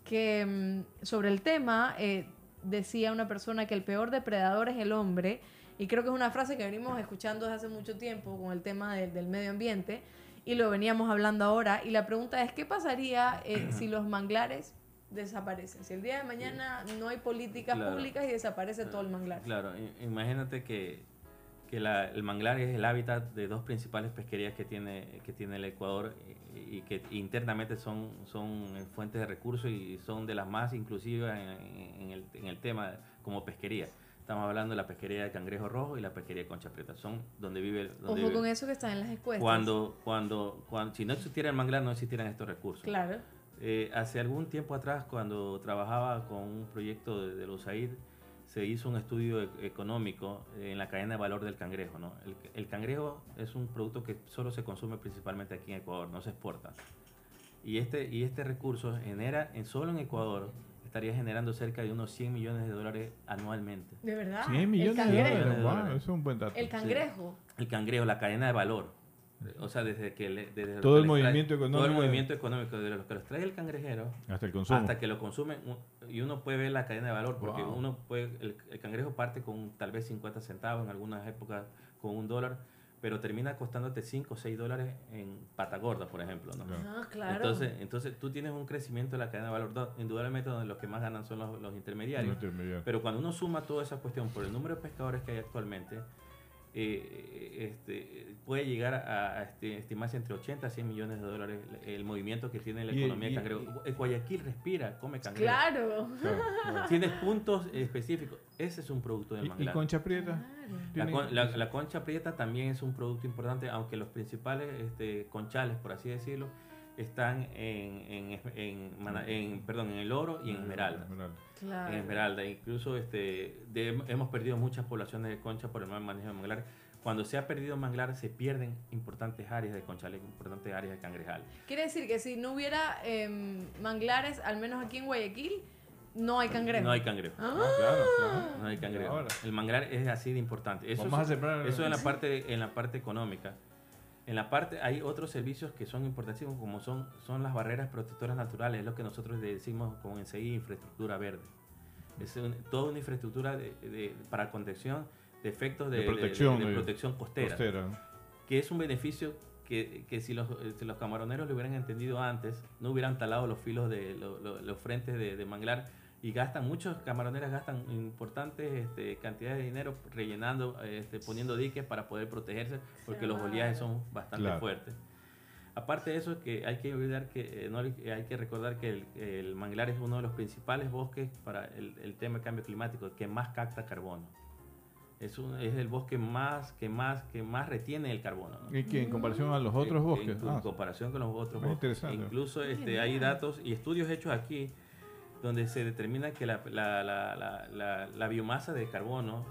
que mm, sobre el tema eh, decía una persona que el peor depredador es el hombre, y creo que es una frase que venimos escuchando desde hace mucho tiempo con el tema del medio ambiente, y lo veníamos hablando ahora, y la pregunta es, ¿qué pasaría eh, si los manglares desaparecen? Si el día de mañana no hay políticas públicas y desaparece todo el manglar. Claro, imagínate que, que el manglar es el hábitat de dos principales pesquerías que tiene, que tiene el Ecuador y que internamente son, son fuentes de recursos y son de las más inclusivas en, el, en el tema como pesquería. Estamos hablando de la pesquería de cangrejo rojo y la pesquería de concha prieta. Son donde vive. Donde Ojo con eso que está en las encuestas. Cuando, cuando, cuando, si no existiera el manglar, no existieran estos recursos. Claro. Eh, hace algún tiempo atrás, cuando trabajaba con un proyecto de, de los AID, se hizo un estudio e-, económico en la cadena de valor del cangrejo. ¿no? El, cangrejo es un producto que solo se consume principalmente aquí en Ecuador, no se exporta. Y este, y este recurso genera, en, solo en Ecuador, estaría generando cerca de unos 100 millones de dólares anualmente. ¿De verdad? 100 millones de dólares. es un buen dato. El cangrejo. El cangrejo, la cadena de valor. O sea, desde que... Desde todo el movimiento económico. Todo el movimiento económico, desde lo que los trae el cangrejero hasta el consumo. Hasta que lo consumen. Y uno puede ver la cadena de valor, porque uno puede... El, cangrejo parte con tal vez 50 centavos, en algunas épocas con un dólar, pero termina costándote 5 o 6 dólares en pata gorda, por ejemplo. ¿no? Ah, claro. Entonces, entonces tú tienes un crecimiento de la cadena de valor, indudablemente donde los que más ganan son los, intermediarios. Pero cuando uno suma toda esa cuestión por el número de pescadores que hay actualmente, eh, este, puede llegar a, este, estimarse entre 80 a 100 millones de dólares el, movimiento que tiene la economía cangrejo. Guayaquil respira, come cangrejo. Claro. Tienes puntos específicos. Ese es un producto del manglar. ¿Y concha prieta? La, concha prieta también es un producto importante, aunque los principales este, conchales, por así decirlo, están en, en, perdón, en el oro y en esmeralda. En esmeralda. Incluso este, hemos perdido muchas poblaciones de concha por el mal manejo de manglar. Cuando se ha perdido manglar, se pierden importantes áreas de conchales, importantes áreas de cangrejal. Quiere decir que si no hubiera em, manglares, al menos aquí en Guayaquil, no hay cangrejo. No hay cangrejo. Ah. claro, No hay cangrejo. El manglar es así de importante. Eso, Vamos es, a eso en la parte en la parte económica. En la parte hay otros servicios que son importantísimos como son, son las barreras protectoras naturales, es lo que nosotros decimos como enseguida infraestructura verde. Es toda una infraestructura de, para contención de efectos de, protección, protección costera, que es un beneficio que, que si, los, si, los, camaroneros lo hubieran entendido antes, no hubieran talado los filos de los frentes de, manglar y gastan, muchos camaroneros gastan importantes este, cantidades de dinero rellenando, este, poniendo diques para poder protegerse, porque los oleajes son bastante fuertes. Aparte de eso, que hay que olvidar que eh, no, hay que recordar que el, manglar es uno de los principales bosques para el, el tema del cambio climático, que más capta carbono. Es, un, es el bosque más que más que más retiene el carbono. ¿Y que en comparación a los otros bosques? En, ah. comparación con los otros bosques. Incluso este, hay datos y estudios hechos aquí donde se determina que la, la, la, la, biomasa de carbono,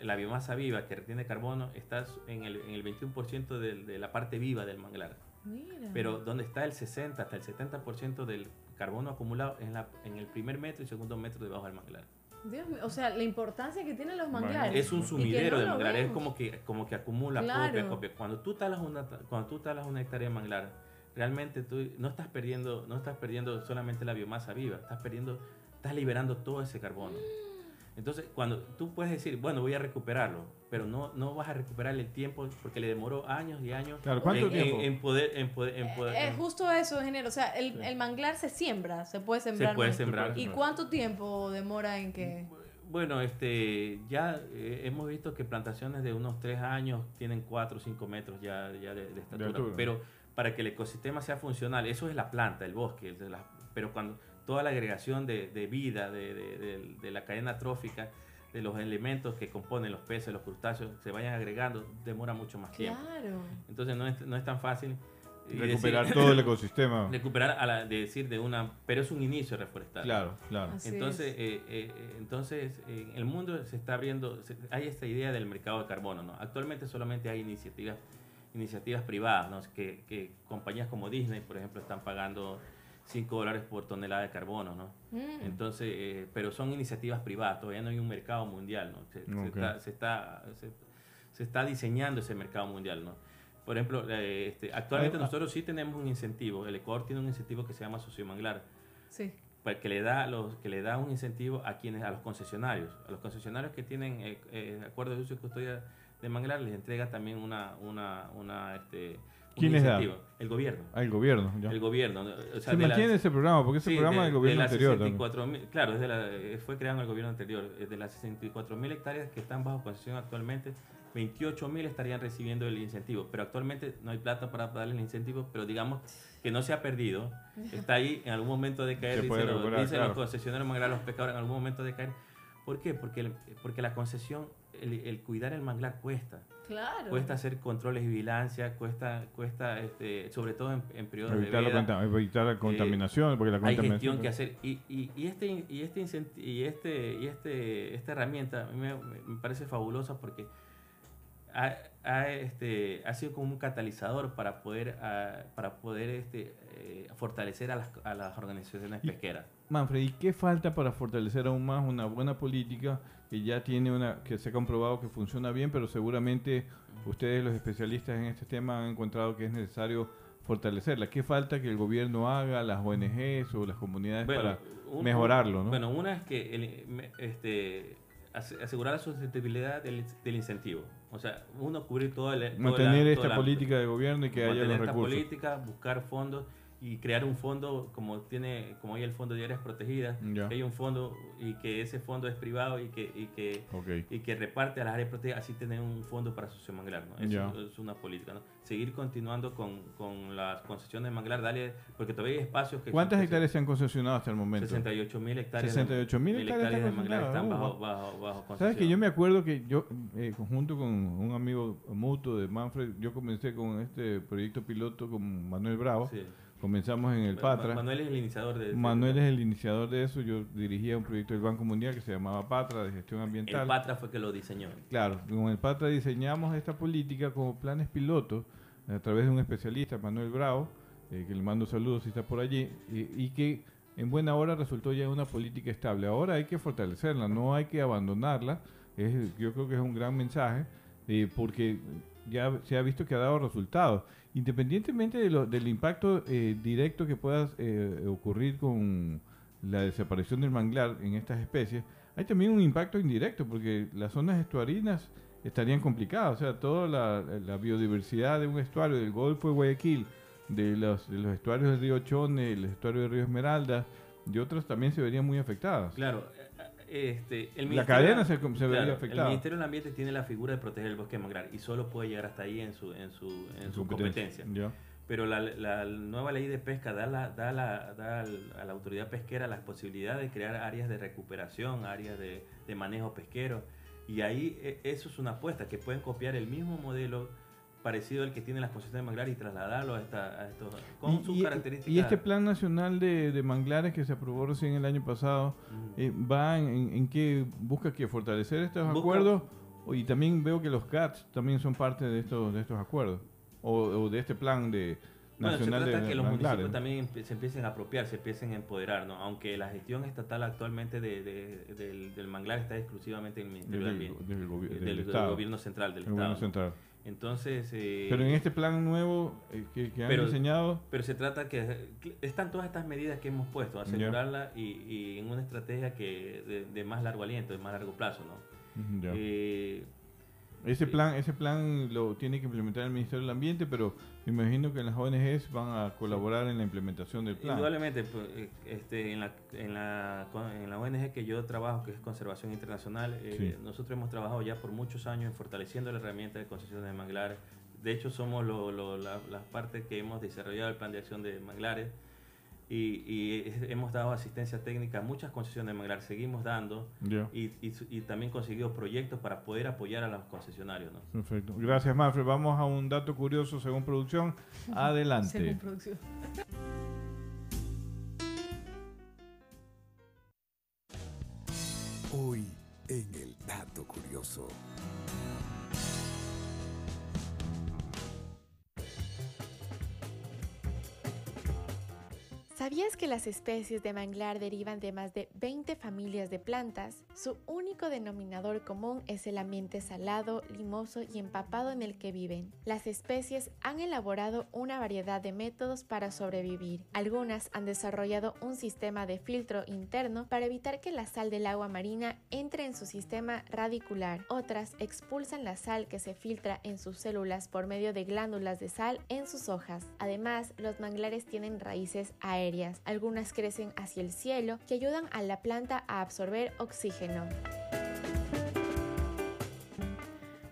eh, la biomasa viva que retiene carbono, está en el, en el 21% de, de, la parte viva del manglar. Mira. Pero donde está el 60 hasta el 70% del carbono acumulado en, la, en el primer metro y segundo metro debajo del manglar. Dios mío, o sea, la importancia que tienen los manglares. Es un sumidero no de lo manglar, es como que, como que acumula Claro. copia, copia. Cuando tú talas una, cuando tú talas una hectárea de manglar, realmente tú no estás perdiendo, no estás perdiendo solamente la biomasa viva, estás perdiendo, estás liberando todo ese carbono. Entonces, cuando tú puedes decir, bueno, voy a recuperarlo, pero no, no vas a recuperar el tiempo porque le demoró años y años Claro, ¿cuánto en, tiempo? en- en poder, en poder, en poder- Es en- justo eso, ingeniero. O sea, el, el manglar se siembra, se puede sembrar. puede ¿no? sembrar. ¿Y cuánto tiempo demora en que.? Bueno, este, ya eh, hemos visto que plantaciones de unos tres años tienen 4 o 5 metros ya, ya de, de estatura. pero para que el ecosistema sea funcional, eso es la planta, el bosque. el de la- pero cuando toda la agregación de, de vida de, de- de- de la cadena trófica, de los elementos que componen los peces, los crustáceos, se vayan agregando, demora mucho más tiempo. Claro. Entonces no es, no es tan fácil. y Recuperar decir- todo el ecosistema. recuperar a la, de decir de una, pero es un inicio reforestal. Claro, claro. Así Entonces, es. eh, eh, eh, entonces eh, el mundo se está abriendo, se- hay esta idea del mercado de carbono. ¿no? Actualmente solamente hay iniciativas, iniciativas privadas, ¿no? que, que compañías como Disney, por ejemplo, están pagando 5 dólares por tonelada de carbono. ¿no? Mm. Entonces, eh, pero son iniciativas privadas, todavía no hay un mercado mundial. ¿no? Se, se Ok. está, se, está, se- se está diseñando ese mercado mundial. ¿no? Por ejemplo, eh, este, actualmente Ah, nosotros sí tenemos un incentivo. El Ecuador tiene un incentivo que se llama Socio Manglar Sí. pa- que le da los que le da un incentivo a quienes a los concesionarios a los concesionarios que tienen eh, eh, acuerdo de uso y custodia de manglar les entrega también una una una este ¿Quién les da? el gobierno gobierno. ya. el gobierno ¿no? O sea, Se mantiene ese programa, porque ese sí, programa de- del gobierno de anterior también. 64.000 claro es de la- eh, fue creado en el gobierno anterior de las 64.000 hectáreas que están bajo concesión actualmente 28.000 estarían recibiendo el incentivo pero actualmente no hay plata para darle el incentivo pero digamos que no se ha perdido está ahí en algún momento de caer dicen, los, dicen claro. los concesionarios manglar los pescadores en algún momento de caer ¿por qué? porque, el- porque la concesión el, el cuidar el manglar cuesta. Claro. cuesta hacer controles y vigilancia cuesta cuesta este, sobre todo en, en periodos de Evitar la, veda conta- evitar la contaminación, porque la hay contaminación... gestión que hacer. Y, y, y este y este y este y este esta herramienta a mí me, me parece fabulosa porque ha, ha, este, ha sido como un catalizador para poder para poder este, eh, fortalecer a las, a las organizaciones Y- pesqueras. Manfred, ¿y qué falta para fortalecer aún más una buena política que ya tiene una, que se ha comprobado que funciona bien, pero seguramente ustedes los especialistas en este tema han encontrado que es necesario fortalecerla? ¿Qué falta que el gobierno haga, las ONGs o las comunidades para un- mejorarlo, ¿no? Bueno, una es que el- este, ase- asegurar la sustentabilidad del, del incentivo. O sea, uno cubrir todo el- Mantener esta política de gobierno y que haya mantener los esta recursos. política, buscar fondos y crear un fondo como tiene como hay el fondo de áreas protegidas, que hay un fondo y que ese fondo es privado y que y que y que reparte a las áreas protegidas, así tener un fondo para socio manglar, ¿no? Eso es una política, ¿no? Seguir continuando con, con las concesiones de manglar, darle, porque todavía hay espacios que... ¿Cuántas hectáreas se han concesionado hasta el momento? 68 mil hectáreas. 68.000 de- hectáreas están de manglar están bajo, bajo, bajo concesión. ¿Sabes que yo me acuerdo que yo, eh, junto con un amigo mutuo de Manfred, yo comencé con este proyecto piloto con Manuel Bravo. Sí. Comenzamos en el Patra. Manuel es el iniciador de... Manuel es el iniciador de eso. Yo dirigía un proyecto del Banco Mundial que se llamaba Patra de gestión ambiental. El Patra fue que lo diseñó. Claro, con el Patra diseñamos esta política como planes pilotos a través de un especialista, Manuel Bravo, eh, que le mando saludos si está por allí, y, y que en buena hora resultó ya una política estable. Ahora hay que fortalecerla, no hay que abandonarla. Es, yo creo que es un gran mensaje, eh, porque ya se ha visto que ha dado resultados. Independientemente de lo- del impacto eh, directo que pueda eh, ocurrir con la desaparición del manglar en estas especies, hay también un impacto indirecto, porque las zonas estuarinas estarían complicadas. O sea, toda la, biodiversidad de un estuario del Golfo de Guayaquil, de los, de los estuarios del río Chone, el estuario del río Esmeralda, y otros también se verían muy afectadas. Claro, este, el La cadena se, se vería claro, afectada. El Ministerio del Ambiente tiene la figura de proteger el bosque de manglar y solo puede llegar hasta ahí en su, en su, en su competencia. Ya. Pero la, la nueva ley de pesca da, la, da, la, da a la autoridad pesquera la posibilidad de crear áreas de recuperación, áreas de, de manejo pesquero. Y ahí eh, eso es una apuesta, que pueden copiar el mismo modelo parecido al que tienen las concesiones de manglar y trasladarlo a, esta, a estos, con Y- sus y, características. y este plan nacional de, de manglares que se aprobó recién el año pasado, Ujú. eh, ¿va en, en qué busca que fortalecer estos Busca- acuerdos? Y también veo que los CATS también son parte de estos, de estos acuerdos, o, o de este plan de, Bueno, se trata de que los manglares. municipios también se empiecen a apropiar, se empiecen a empoderar, ¿no? Aunque la gestión estatal actualmente de- de- del, del manglar está exclusivamente en el Ministerio Del- del Ambiente, del del gobierno central del Estado. central. Entonces, eh, Pero en este plan nuevo eh, que, que han pero- diseñado, pero se trata que eh, están todas estas medidas que hemos puesto, asegurarla y, y en una estrategia que de, de más largo aliento, de más largo plazo, ¿no? Ya. Eh, ese plan ese plan lo tiene que implementar el Ministerio del Ambiente, pero imagino que las ONGs van a colaborar en la implementación del plan. Indudablemente, pues, eh, este, en, la, en, la, en la ONG que yo trabajo, que es Conservación Internacional, eh, nosotros hemos trabajado ya por muchos años en fortaleciendo la herramienta de concesiones de manglares. De hecho, somos lo- lo- la, las partes que hemos desarrollado el plan de acción de manglares y, hemos dado asistencia técnica a muchas concesiones de manglares, seguimos dando y, y, y también conseguido proyectos para poder apoyar a los concesionarios. ¿no? Perfecto. Gracias, Manfred. Vamos a un dato curioso según producción. Adelante. Según producción. Hoy en el dato curioso. ¿Sabías que las especies de manglar derivan de más de 20 familias de plantas? Su único denominador común es el ambiente salado, limoso y empapado en el que viven. Las especies han elaborado una variedad de métodos para sobrevivir. Algunas han desarrollado un sistema de filtro interno para evitar que la sal del agua marina entre en su sistema radicular. Otras expulsan la sal que se filtra en sus células por medio de glándulas de sal en sus hojas. Además, los manglares tienen raíces aéreas. Algunas crecen hacia el cielo que ayudan a la planta a absorber oxígeno.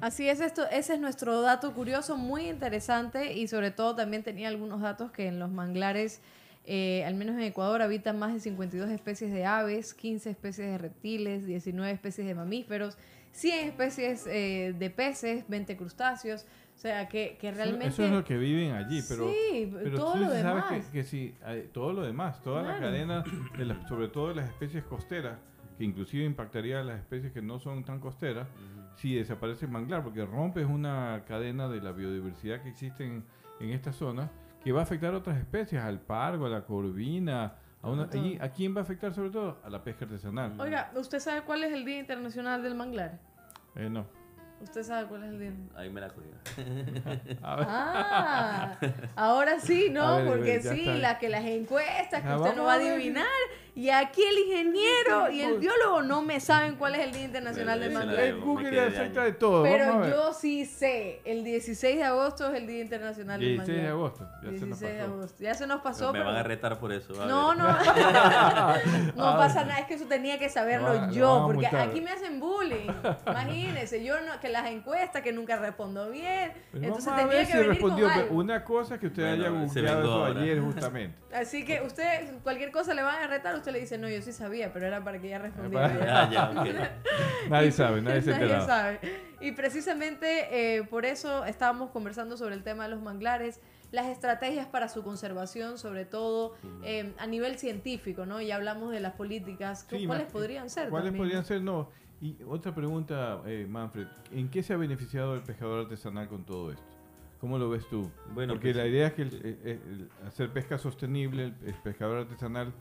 Así es, esto, ese es nuestro dato curioso, muy interesante y sobre todo también tenía algunos datos que en los manglares, eh, al menos en Ecuador, habitan más de 52 especies de aves, 15 especies de reptiles, 19 especies de mamíferos, 100 especies eh, de peces, 20 crustáceos, o sea que, que realmente... Eso es lo que viven allí, pero, sí, pero todo tú lo sabes demás. que, que sí, todo lo demás, toda la Claro. cadena, de las- sobre todo de las especies costeras, que inclusive impactaría a las especies que no son tan costeras, si desaparece el manglar, porque rompes una cadena de la biodiversidad que existe en, en esta zona, que va a afectar a otras especies, al pargo, a la corvina, a, una, allí- ¿a quién va a afectar sobre todo? A la pesca artesanal. Oiga, ¿usted sabe cuál es el Día Internacional del Manglar? Eh, no. ¿Usted sabe cuál es el día? Ahí me la ver. Ah, ahora sí, ¿no? ver, Porque sí, está. la que las encuestas que Ah, usted no va a a ver. Y aquí el ingeniero y el biólogo no me saben cuál es el Día Internacional del. El debo, Google quedé de todo. Pero yo sí sé, el 16 de agosto es el Día Internacional del 16 de agosto. Ya se nos 16 de pasó. agosto. Ya se nos pasó. me pero- van a retar por eso. a No, no, no pasa nada, es que eso tenía que saberlo va- yo, porque aquí me hacen bullying. Imagínense, yo no, que las encuestas, que nunca respondo bien. Pues Entonces tenía que si venir con algo. Una cosa es que usted Bueno, haya googleado vengó eso ahora. ayer justamente. Así que usted, cualquier cosa le van a retar, usted le dice, no, yo sí sabía, pero era para que ella respondiera. Ah, ya, ok. Nadie sabe, nadie se Nadie sabe. Y precisamente eh, por eso estábamos conversando sobre el tema de los manglares, las estrategias para su conservación, sobre todo eh, a nivel científico, ¿no? Ya hablamos de las políticas. Sí, ¿Cuáles podrían ser? ¿Cuáles también? podrían ser? No. Y otra pregunta, eh, Manfred. ¿En qué se ha beneficiado el pescador artesanal con todo esto? ¿Cómo lo ves tú? Bueno, Porque pues, la idea es que el- eh, eh, el hacer pesca sostenible, el, el pescador artesanal,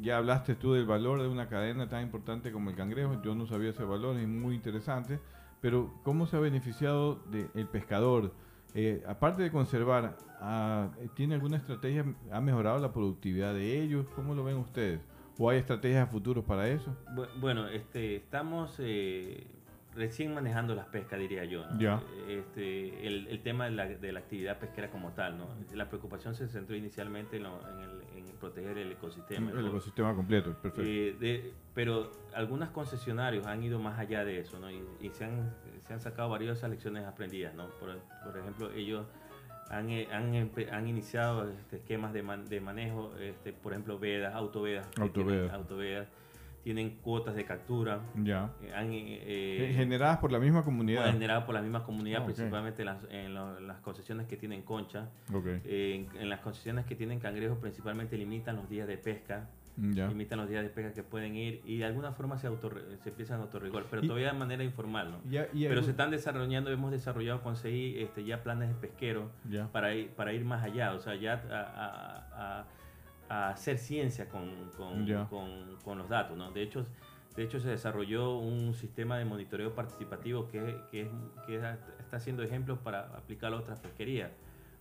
ya hablaste tú del valor de una cadena tan importante como el cangrejo, yo no sabía ese valor, es muy interesante, pero ¿cómo se ha beneficiado de- el pescador? Eh, aparte de conservar, ah, ¿tiene alguna estrategia? ¿Ha mejorado la productividad de ellos? ¿Cómo lo ven ustedes? ¿O hay estrategias a futuros para eso? Bu- Bueno, este, estamos eh, recién manejando las pescas, diría yo. ¿no? Ya. Este, el, el tema de la, de la actividad pesquera como tal. ¿no? La preocupación se centró inicialmente en, lo- en el, en proteger el ecosistema. El ecosistema completo, perfecto. Eh, de- pero algunos concesionarios han ido más allá de eso, ¿no? Y, y se, han, se han sacado varias lecciones aprendidas, ¿no? Por, por ejemplo, ellos han, eh, han, han iniciado este, esquemas de, man- de manejo, este, por ejemplo, vedas, autovedas. Autovedas. autovedas, tienen cuotas de captura. Ya. eh, han, eh, eh, Generadas por la misma comunidad. generadas por la misma comunidad, Ah, ok. principalmente en las, en lo- las concesiones que tienen concha. Ok. Eh, en, en las concesiones que tienen cangrejos principalmente limitan los días de pesca Ya. limitan los días de pesca que pueden ir y de alguna forma se, auto, se empiezan a autorreglar, pero Y- todavía de manera informal, ¿no? Ya- y Pero algo- se están desarrollando, hemos desarrollado con CI este, ya planes de pesquero Ya. para ir, para ir más allá, o sea, ya a, a- a- a hacer ciencia con, con, Ya. con- con los datos, ¿no? De hecho, de hecho, se desarrolló un sistema de monitoreo participativo que, que, que es- está siendo ejemplo para aplicarlo a otras pesquerías.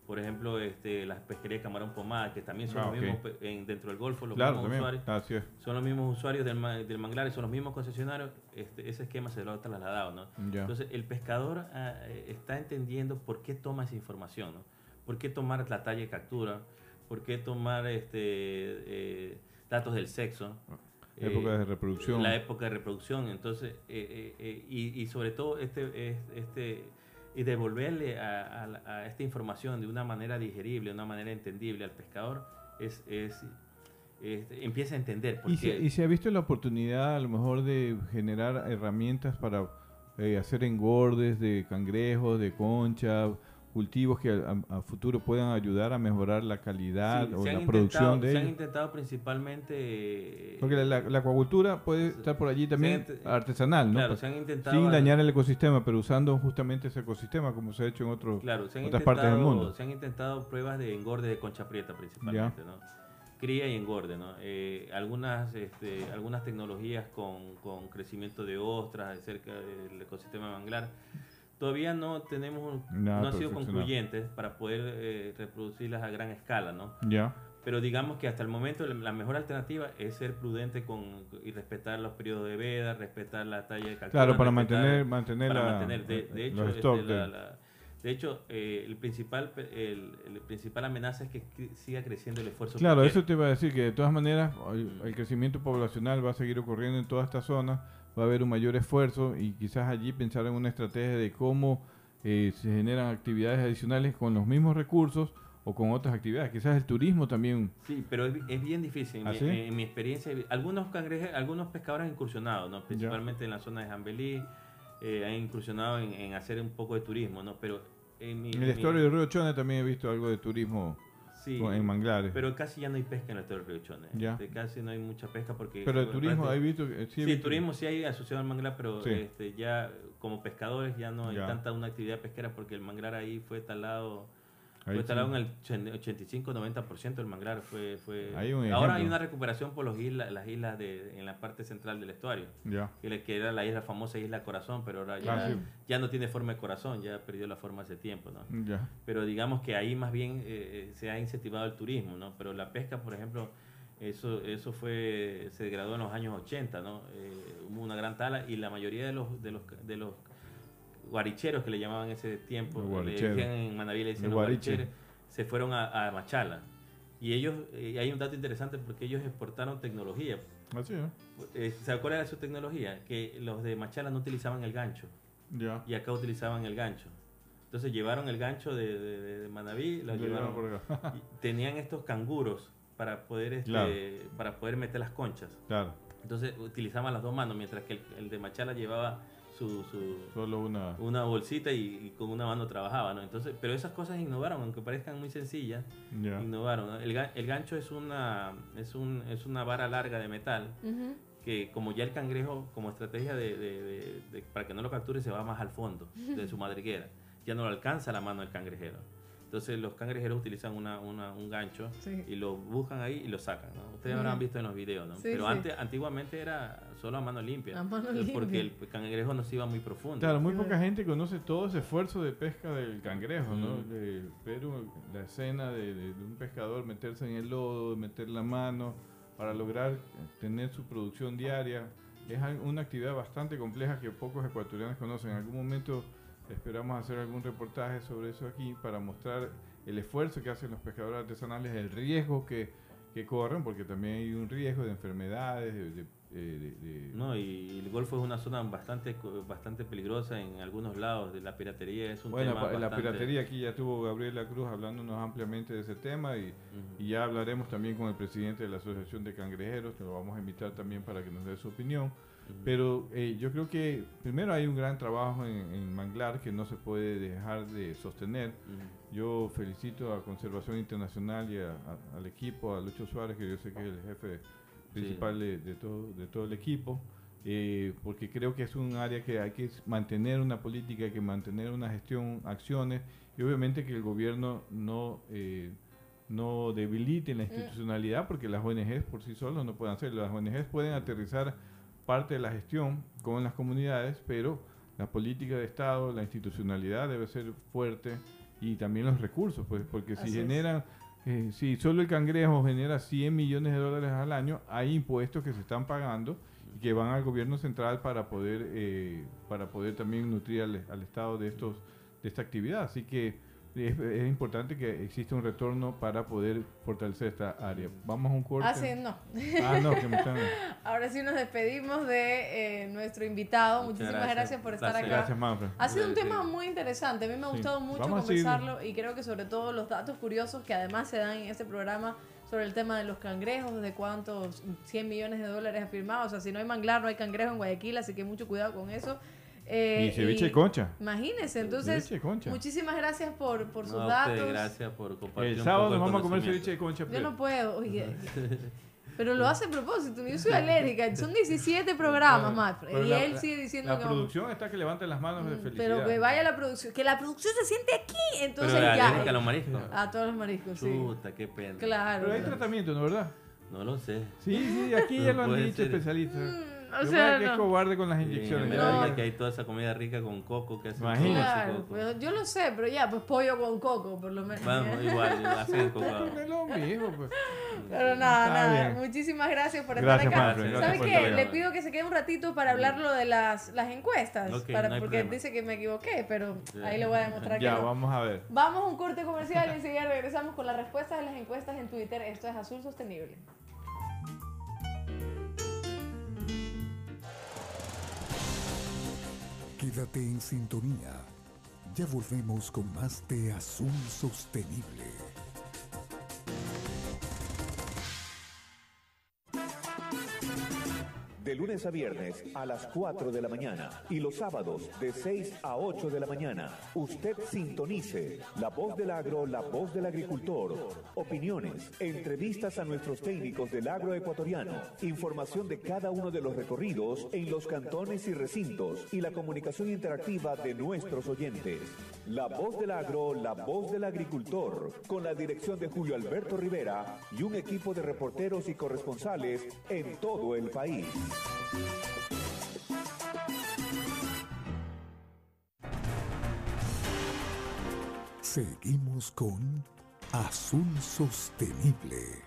Por ejemplo, este, las pesquerías de camarón pomada, que también son Ah, los ok. mismos en- dentro del Golfo, los Claro, mismos también. usuarios es. son los mismos usuarios del, del manglar son los mismos concesionarios, este, ese esquema se lo ha trasladado, ¿no? Ya. Entonces, el pescador ah, eh, está entendiendo por qué toma esa información, ¿no? ¿Por qué tomar la talla de captura? ¿Por qué tomar este, eh, datos del sexo? Época Eh, de reproducción. La época de reproducción, entonces, eh, eh, eh, y, y sobre todo este, es- este y devolverle a, a la- a esta información de una manera digerible, de una manera entendible al pescador, es, es, es- empieza a entender. ¿Y se, porque- y se ha visto la oportunidad a lo mejor de generar herramientas para eh, hacer engordes de cangrejos, de concha, cultivos que a, a futuro puedan ayudar a mejorar la calidad Sí, o se la han producción de Se han ellos? intentado principalmente... eh, Porque la, la- la acuacultura puede estar por allí también se han- artesanal, ¿no? Claro, Pues, se han intentado... sin dañar el ecosistema, pero usando justamente ese ecosistema como se ha hecho en otros Claro, se han, otras partes del mundo. se han intentado pruebas de engorde de concha prieta principalmente, ¿no? Cría y engorde, ¿no? Eh, algunas, este, algunas tecnologías con, con crecimiento de ostras cerca del ecosistema manglar todavía no tenemos, Nada no han sido concluyentes para poder eh, reproducirlas a gran escala, ¿no? Ya, Pero digamos que hasta el momento la- mejor alternativa es ser prudente con, y respetar los periodos de veda, respetar la talla de captura. claro, para mantener, mantener, para la- mantener. De, de hecho, los este, la- de- la- de hecho eh, el principal el, el principal amenaza es que siga creciendo el esfuerzo. Claro, eso te iba a decir que de todas maneras el, el crecimiento poblacional va a seguir ocurriendo en toda esta zona, va a haber un mayor esfuerzo y quizás allí pensar en una estrategia de cómo eh, se generan actividades adicionales con los mismos recursos o con otras actividades. Quizás el turismo también. Sí, pero es, bi- es bien difícil. En, ¿Ah, mi, sí? en mi experiencia, algunos cangrejes, algunos pescadores han incursionado, ¿no? principalmente en la zona de Jambelí, eh, han incursionado en, en hacer un poco de turismo, ¿no? Pero en mi, En el mi- estuario de Río Chone también he visto algo de turismo sí, en manglares. Pero, pero casi ya no hay pesca en del Río Chone. Ya. Este, casi no hay mucha pesca porque... el turismo, he visto que sí, Sí, visto- turismo sí hay asociado al manglar, pero Sí. este, ya como pescadores ya no hay Ya. tanta una actividad pesquera porque el manglar ahí fue talado, fue talado en el 85-90% del manglar. Fue, fue, Hay un Ahora hay una recuperación por los islas, las islas de, en la parte central del estuario, Ya. que, era la isla famosa Isla Corazón, pero ahora ya, Ah, sí. ya no tiene forma de corazón, ya perdió la forma hace tiempo. ¿no? Ya. pero digamos que ahí más bien eh, eh, se ha incentivado el turismo, ¿no? Pero la pesca, por ejemplo, eso eso fue se degradó en los años 80, ¿no? Eh, hubo una gran tala y la mayoría de los de los de los guaricheros que le llamaban ese tiempo, le decían en Manaví le decían guaricheros, se fueron a, a Machala. Y ellos, eh, hay un dato interesante porque ellos exportaron tecnología. Así, ¿no? Eh, ¿Sabes cuál era su tecnología? Que los de Machala no utilizaban el gancho Ya. y acá utilizaban el gancho. Entonces llevaron el gancho de, de, de- de Manaví, lo llevaron, llevaron por acá. tenían estos canguros para poder este, Claro. para poder meter las conchas. Claro, Entonces utilizaban las dos manos, mientras que el, el de Machala llevaba su, su- solo una. una bolsita y, y con una mano trabajaba, ¿no? Entonces, pero esas cosas innovaron, aunque parezcan muy sencillas, Ya. innovaron. ¿no? El, el gancho es una es un, es una vara larga de metal Ujú. que como ya el cangrejo, como estrategia de, de- de- de- para que no lo capture, se va más al fondo de su madriguera. Ya no lo alcanza la mano del cangrejero. Entonces los cangrejeros utilizan una, una- un gancho Sí. y lo buscan ahí y lo sacan. ¿no? Ustedes habrán visto en los videos, ¿no? Sí, Pero sí. antes, antiguamente era solo a mano limpia. A mano Porque el cangrejo no se iba muy profundo. Claro, muy poca gente conoce todo ese esfuerzo de pesca del cangrejo, ¿no? Mm. De ver un- la escena de, de- de un pescador meterse en el lodo, meter la mano para lograr tener su producción diaria. Es una actividad bastante compleja que pocos ecuatorianos conocen. En algún momento esperamos hacer algún reportaje sobre eso aquí para mostrar el esfuerzo que hacen los pescadores artesanales, el riesgo que, que corren, porque también hay un riesgo de enfermedades, de... de- eh, No, y el Golfo es una zona bastante bastante peligrosa en algunos lados. De la piratería es un Bueno, tema pa- la bastante- piratería aquí ya tuvo Gabriela Cruz hablándonos ampliamente de ese tema y, y ya hablaremos también con el presidente de la Asociación de Cangrejeros, que lo vamos a invitar también para que nos dé su opinión. Pero eh, yo creo que primero hay un gran trabajo en, en Manglar que no se puede dejar de sostener. Yo felicito a Conservación Internacional y a- a- al equipo, a Lucho Suárez, que yo sé que es el jefe principal de, de todo, de todo el equipo, eh, porque creo que es un área que hay que mantener una política, hay que mantener una gestión, acciones, y obviamente que el gobierno no, eh, no debilite la institucionalidad, porque las ONGs por sí solos no pueden hacerlo. Las ONGs pueden aterrizar parte de la gestión con las comunidades, pero la política de Estado, la institucionalidad debe ser fuerte y también los recursos, pues, porque si Así generan, eh, si solo el cangrejo genera 100 millones de dólares al año, hay impuestos que se están pagando y que van al gobierno central para poder, eh, para poder también nutrir al, al Estado de estos de esta actividad. Así que es, es importante que exista un retorno para poder fortalecer esta área. Vamos a un corte. Ah, sí, no. Ah, no, que me están... Ahora sí nos despedimos de eh, nuestro invitado. Muchas Muchísimas gracias, gracias. por estar Placer. acá. Gracias, Manfred. Ha sido un tema muy interesante. A mí me ha Sí. gustado mucho Vamos conversarlo y creo que sobre todo los datos curiosos que además se dan en este programa sobre el tema de los cangrejos, de cuántos 100 millones de dólares afirmados. O sea, si no hay manglar, no hay cangrejo en Guayaquil, así que mucho cuidado con eso. Eh, Y ceviche de concha. Imagínense, entonces, Ceviche de concha. muchísimas gracias por, por sus No, datos. gracias por compartir El un sábado poco nos el vamos a comer ceviche de concha. Yo no puedo, oye. Pero lo hace a propósito, yo soy alérgica. Son 17 programas. Pero Y la- él la- sigue diciendo La que vamos- producción está que levanta las manos de felicidad. Pero que vaya la producción. Que la producción se siente aquí. Entonces Pero ya. a los mariscos. A todos los mariscos, sí. Chuta, qué pena. Claro. Pero hay tratamiento, ¿no verdad? No lo sé. Sí, sí, aquí ya lo han dicho especialistas. Mm, o que sea, es que es no. cobarde con las Sí, inyecciones. ya. América No. que hay toda esa comida rica con coco que hacen Claro, coco. yo lo sé, pero ya, pues pollo con coco, por lo menos. Vamos, igual, hacen coco. Pero es lo mismo, pues. Pero nada, Está nada. bien. Muchísimas gracias por Gracias, estar acá. Gracias ¿Sabes qué? Le pido que se quede un ratito para hablar lo de las, las encuestas. Ok, para, no hay porque problema. dice que me equivoqué, pero Ya. ahí le voy a demostrar Ya, que no. vamos a ver. Vamos a un corte comercial y enseguida regresamos con las respuestas de las encuestas en Twitter. Esto es Azul Sostenible. Quédate en sintonía. Ya volvemos con más de Azul Sostenible. De lunes a viernes a las 4 de la mañana y los sábados de 6 a 8 de la mañana. Usted sintonice La Voz del Agro, la voz del agricultor. Opiniones, entrevistas a nuestros técnicos del agro ecuatoriano, información de cada uno de los recorridos en los cantones y recintos y la comunicación interactiva de nuestros oyentes. La Voz del Agro, la voz del agricultor, con la dirección de Julio Alberto Rivera y un equipo de reporteros y corresponsales en todo el país. Seguimos con Azul Sostenible.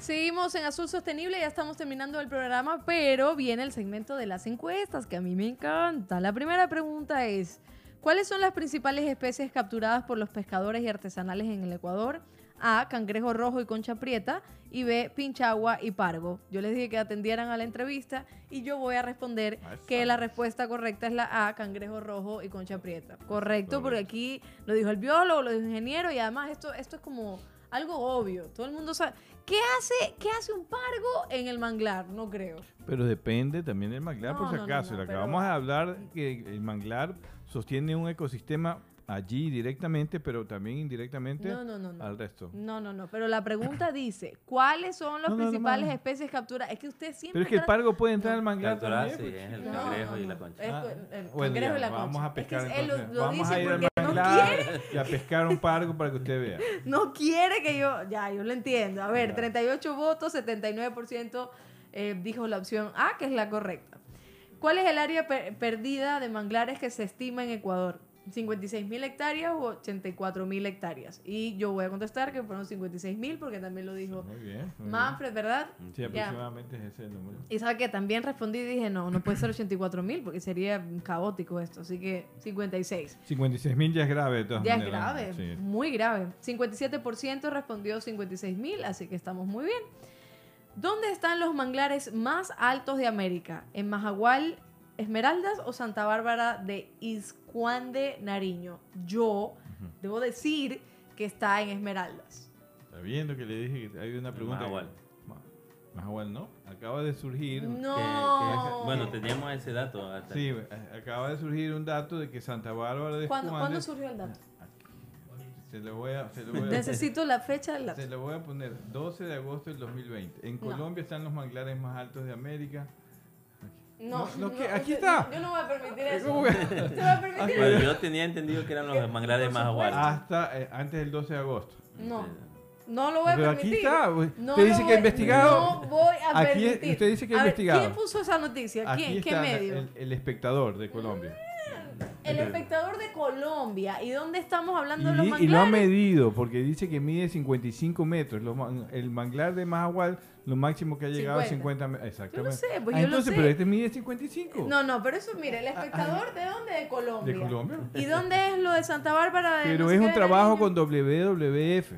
Seguimos en Azul Sostenible, ya estamos terminando el programa, pero viene el segmento de las encuestas, que a mí me encanta. La primera pregunta es, ¿cuáles son las principales especies capturadas por los pescadores y artesanales en el Ecuador? A, cangrejo rojo y concha prieta, y B, pinchagua y pargo. Yo les dije que atendieran a la entrevista y yo voy a responder que la respuesta correcta es la A, cangrejo rojo y concha prieta. Correcto, porque aquí lo dijo el biólogo, lo dijo el ingeniero y además esto, esto es como algo obvio. Todo el mundo sabe. ¿Qué hace, qué hace un pargo en el manglar? No creo. Pero depende también del manglar, por si no, acaso. no, Le pero- acabamos de hablar que el manglar sostiene un ecosistema allí directamente, pero también indirectamente No, no, no, no. al resto. No, no, no. Pero la pregunta dice, ¿cuáles son las No, no, no, principales no. especies capturadas? Es que usted siempre... Pero es que el pargo puede entrar al manglar Capturar, también. sí, pues. es el No, cangrejo no, y la no. concha. Es Ah, el bueno, cangrejo ya, y la vamos concha. a pescar es que él lo- entonces. lo, vamos dice a ir al porque no manglar quiere, y a pescar un pargo para que usted vea. no quiere que yo... Ya, yo lo entiendo. A ver, Ya. 38 votos, 79% eh, dijo la opción A, que es la correcta. ¿Cuál es el área per- perdida de manglares que se estima en Ecuador? ¿56 mil hectáreas o 84 mil hectáreas? Y yo voy a contestar que fueron 56 mil porque también lo dijo Muy bien. muy. Manfred, ¿verdad? Sí, aproximadamente es ese el número. Y sabe que también respondí y dije, no, no puede ser 84 mil porque sería caótico esto. Así que 56. 56 mil ya es grave. de todas Ya es maneras. grave, Sí. muy grave. 57% respondió 56 mil, así que estamos muy bien. ¿Dónde están los manglares más altos de América? ¿En Majagual, Esmeraldas o Santa Bárbara de Iscuande, Nariño? Yo debo decir que está en Esmeraldas. Está viendo que le dije que hay una pregunta. Mahahual. Ma- Mahahual, ¿no? Acaba de surgir. Que- No. que- bueno, teníamos ese dato. hasta- Sí, eh, acaba de surgir un dato de que Santa Bárbara de ¿Cuándo, ¿cuándo surgió el dato? Se lo voy a, se lo voy a- Necesito la fecha del Se lapso. lo voy a poner 12 de agosto del 2020. En No. Colombia están los manglares más altos de América. No, No, no, ¿qué? no, Aquí yo- está. Yo no voy a permitir eso. ¿Cómo que? ¿Usted va a permitir Bueno, eso? yo tenía entendido que eran los manglares más aguados. Hasta eh, antes del 12 de agosto. No, no lo voy a Pero permitir. aquí está. No usted dice que voy- ha investigado. No voy a Aquí es- permitir. usted dice que ha investigado. ¿Quién puso esa noticia? Aquí ¿Quién? ¿Qué está medio? El, el espectador de Colombia. El espectador de Colombia. ¿Y dónde estamos hablando de los Y, manglares? y lo ha medido porque dice que mide 55 metros. Los el manglar de Mahahual, lo máximo que ha llegado a 50 metros. Exactamente. sé, pues Ah, yo lo entonces, sé. pero este mide 55. No, no, pero eso, mire, el Ah, espectador, ¿de dónde? De Colombia. ¿De Colombia? ¿Y dónde es lo de Santa Bárbara? De Pero no es un trabajo con WWF.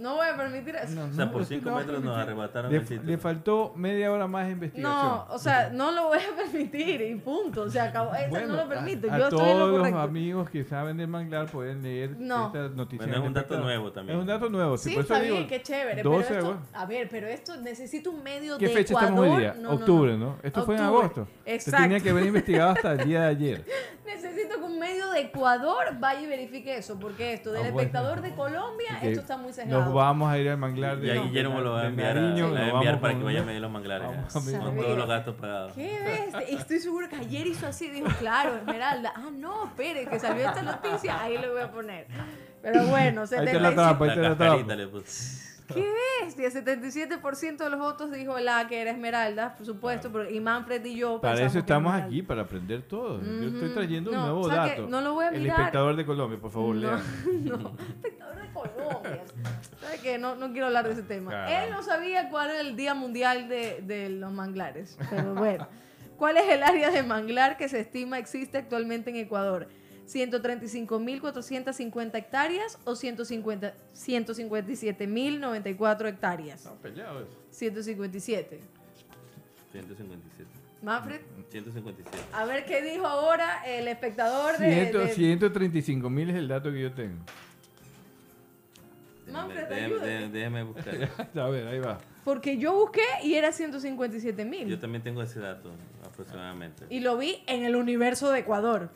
No voy a permitir eso. No, O sea, por es que 5 no va a metros nos arrebataron Le, el sitio. le faltó media hora más de investigación. No, o sea, no lo voy a permitir y punto. O sea, acabó. Eso Bueno, no lo permito. A, Yo estoy en lo todos los amigos que saben del manglar pueden leer No. esta noticia. Bueno, es del un dato nuevo también. Es un dato nuevo. Sí, por eso está digo, bien, qué chévere. 12 pero esto, a ver, pero esto necesito un medio ¿Qué de fecha Ecuador. estamos hoy día? No, no, no. Octubre, ¿no? Esto fue en agosto. Exacto. tenía que haber investigado hasta el día de ayer. Necesito que un medio de Ecuador vaya y verifique eso, porque esto del Ah, bueno. espectador de Colombia, esto está muy sesgado. Nos vamos a ir al manglar de Y ahí de- Guillermo lo va a enviar, a- Nariño, lo a enviar para que vaya a medir los manglares. A Con todos los gastos pagados. ¿Qué ves? Estoy seguro que ayer hizo así, dijo, claro, Esmeralda. Ah, no, espere, que salió esta noticia, ahí le voy a poner. Pero bueno, Ahí te la 75. trampa, ahí La te la trampa. ¿Qué bestia? 77% de los votos dijo la que era Esmeralda, por supuesto, pero- y Manfred y yo Para eso estamos aquí, para aprender todo. Yo estoy trayendo un nuevo ¿sabe dato. No lo voy a El mirar. espectador de Colombia, por favor, No, lea. no, espectador de Colombia. ¿Sabes qué? No, no quiero hablar de ese tema. Él no sabía cuál era el Día Mundial de, de los Manglares, pero bueno. ¿Cuál es el área de manglar que se estima existe actualmente en Ecuador? ¿135.450 hectáreas o 150 157.094 hectáreas? Está peleado eso. 157. 157. Manfred, 157. a ver qué dijo ahora el espectador de... Ciento- de- 135 mil es el dato que yo tengo. Manfred, Déjeme- déjeme- déjeme buscar. A ver, ahí va. Porque yo busqué y era 157 mil. Yo también tengo ese dato aproximadamente. Y lo vi en el universo de Ecuador.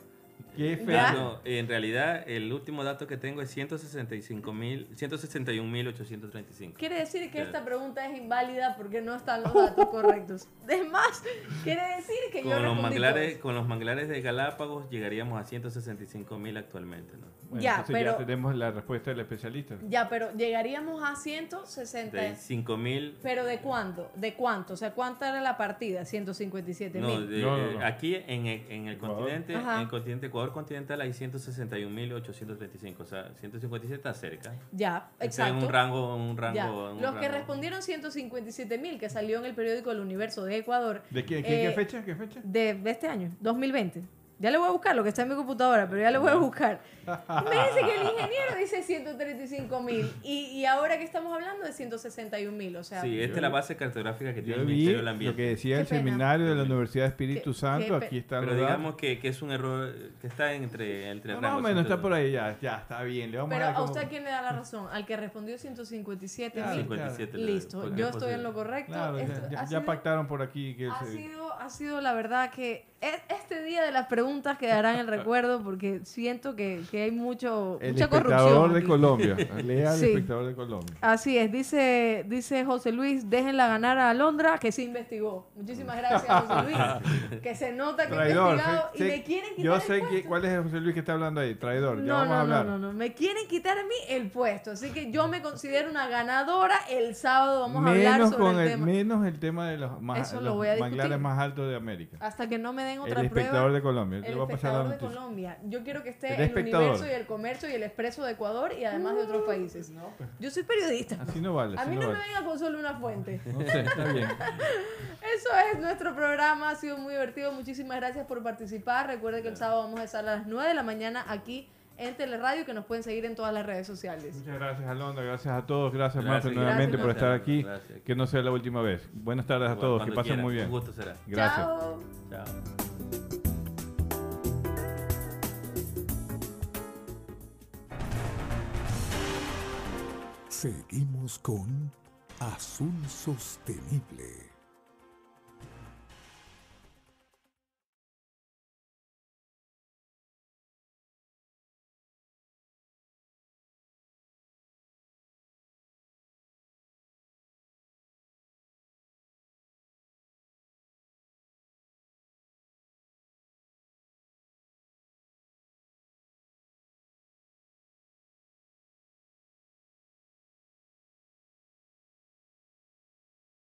Qué feo. No, en realidad el último dato que tengo es 165 mil, 161.835. Quiere decir que Claro. esta pregunta es inválida porque no están los datos correctos. Es más, quiere decir que yo Con los, respondí manglares, con los manglares de Galápagos llegaríamos a 165 mil actualmente. ¿no? Bueno, Ya, pero- ya tenemos la respuesta del especialista. Ya, pero llegaríamos a 160. De 5 mil. ¿Pero de cuánto? ¿De cuánto? O sea, ¿cuánta era la partida? 157 No, No, no, no. aquí en el, en el continente, Ajá. en el continente Ecuador continental hay 161.835, o sea, 157 está cerca. Ya, Está exacto. en un rango, un rango. Ya. un Los que respondieron 157 mil, que salió en el periódico El Universo de Ecuador, ¿De qué, qué- Eh, qué fecha? ¿Qué fecha? de, de este año, 2020. Ya le voy a buscar lo que está en mi computadora, pero ya le voy a buscar. Me dice que el ingeniero dice 135 mil y, y ahora que estamos hablando de 161 mil, o sea, Sí, esta es la base cartográfica que tiene el Ministerio del lo Ambiente. que decía Qué el pena. seminario de la Universidad Espíritu Qué- Santo. qué Aquí están Pero digamos que, que es un error que está entre, entre No, el más o menos está 100. por ahí, ya, ya, está bien. Le vamos pero a dar a usted quién le da la razón, al que respondió 157 Claro, mil. 57 le doy, Listo, yo es estoy en lo correcto. Claro, ya, Esto ya- ha ya sido- pactaron por aquí que Ha se- sido, ha sido la verdad que e- este día de las preguntas quedará en el recuerdo porque siento que, que hay mucho, el mucha espectador corrupción. de. Colombia. Lea Sí. espectador de Colombia. Así es, dice, dice José Luis, déjenla ganar a Alondra, que se investigó. Muchísimas gracias, José Luis. Que se nota que ha Traidor. investigado sé- y me quieren quitar yo el sé que, puesto. cuál es José Luis que está hablando ahí. Traidor. ya No, vamos a no, hablar. no, no, no, me quieren quitar a mí el puesto, así que yo me considero una ganadora. El sábado vamos a hablar sobre con el, el, tema. menos el tema de los, más, Eso lo los voy a manglares más altos de América. Hasta que no me den El otra espectador prueba. de Colombia. El Le voy a pasar la espectador de. Colombia. Yo quiero que esté El el, espectador. universo y el comercio y el expreso de Ecuador y además de otros países. Yo soy periodista. Así no vale. A mí no no me vale. venga con solo una fuente. No sé, está bien. Eso es nuestro programa, ha sido muy divertido. Muchísimas gracias por participar. Recuerde que el sábado vamos a estar a las 9 de la mañana aquí en Teleradio que nos pueden seguir en todas las redes sociales. Muchas gracias, Alondra. Gracias a todos. Gracias, Gracias, Manfred, nuevamente por estar aquí. Gracias. Que no sea la última vez. Buenas tardes a todos. Que pasen muy bien. Un gusto será. Gracias. Chao. Chao. Seguimos con Azul Sostenible.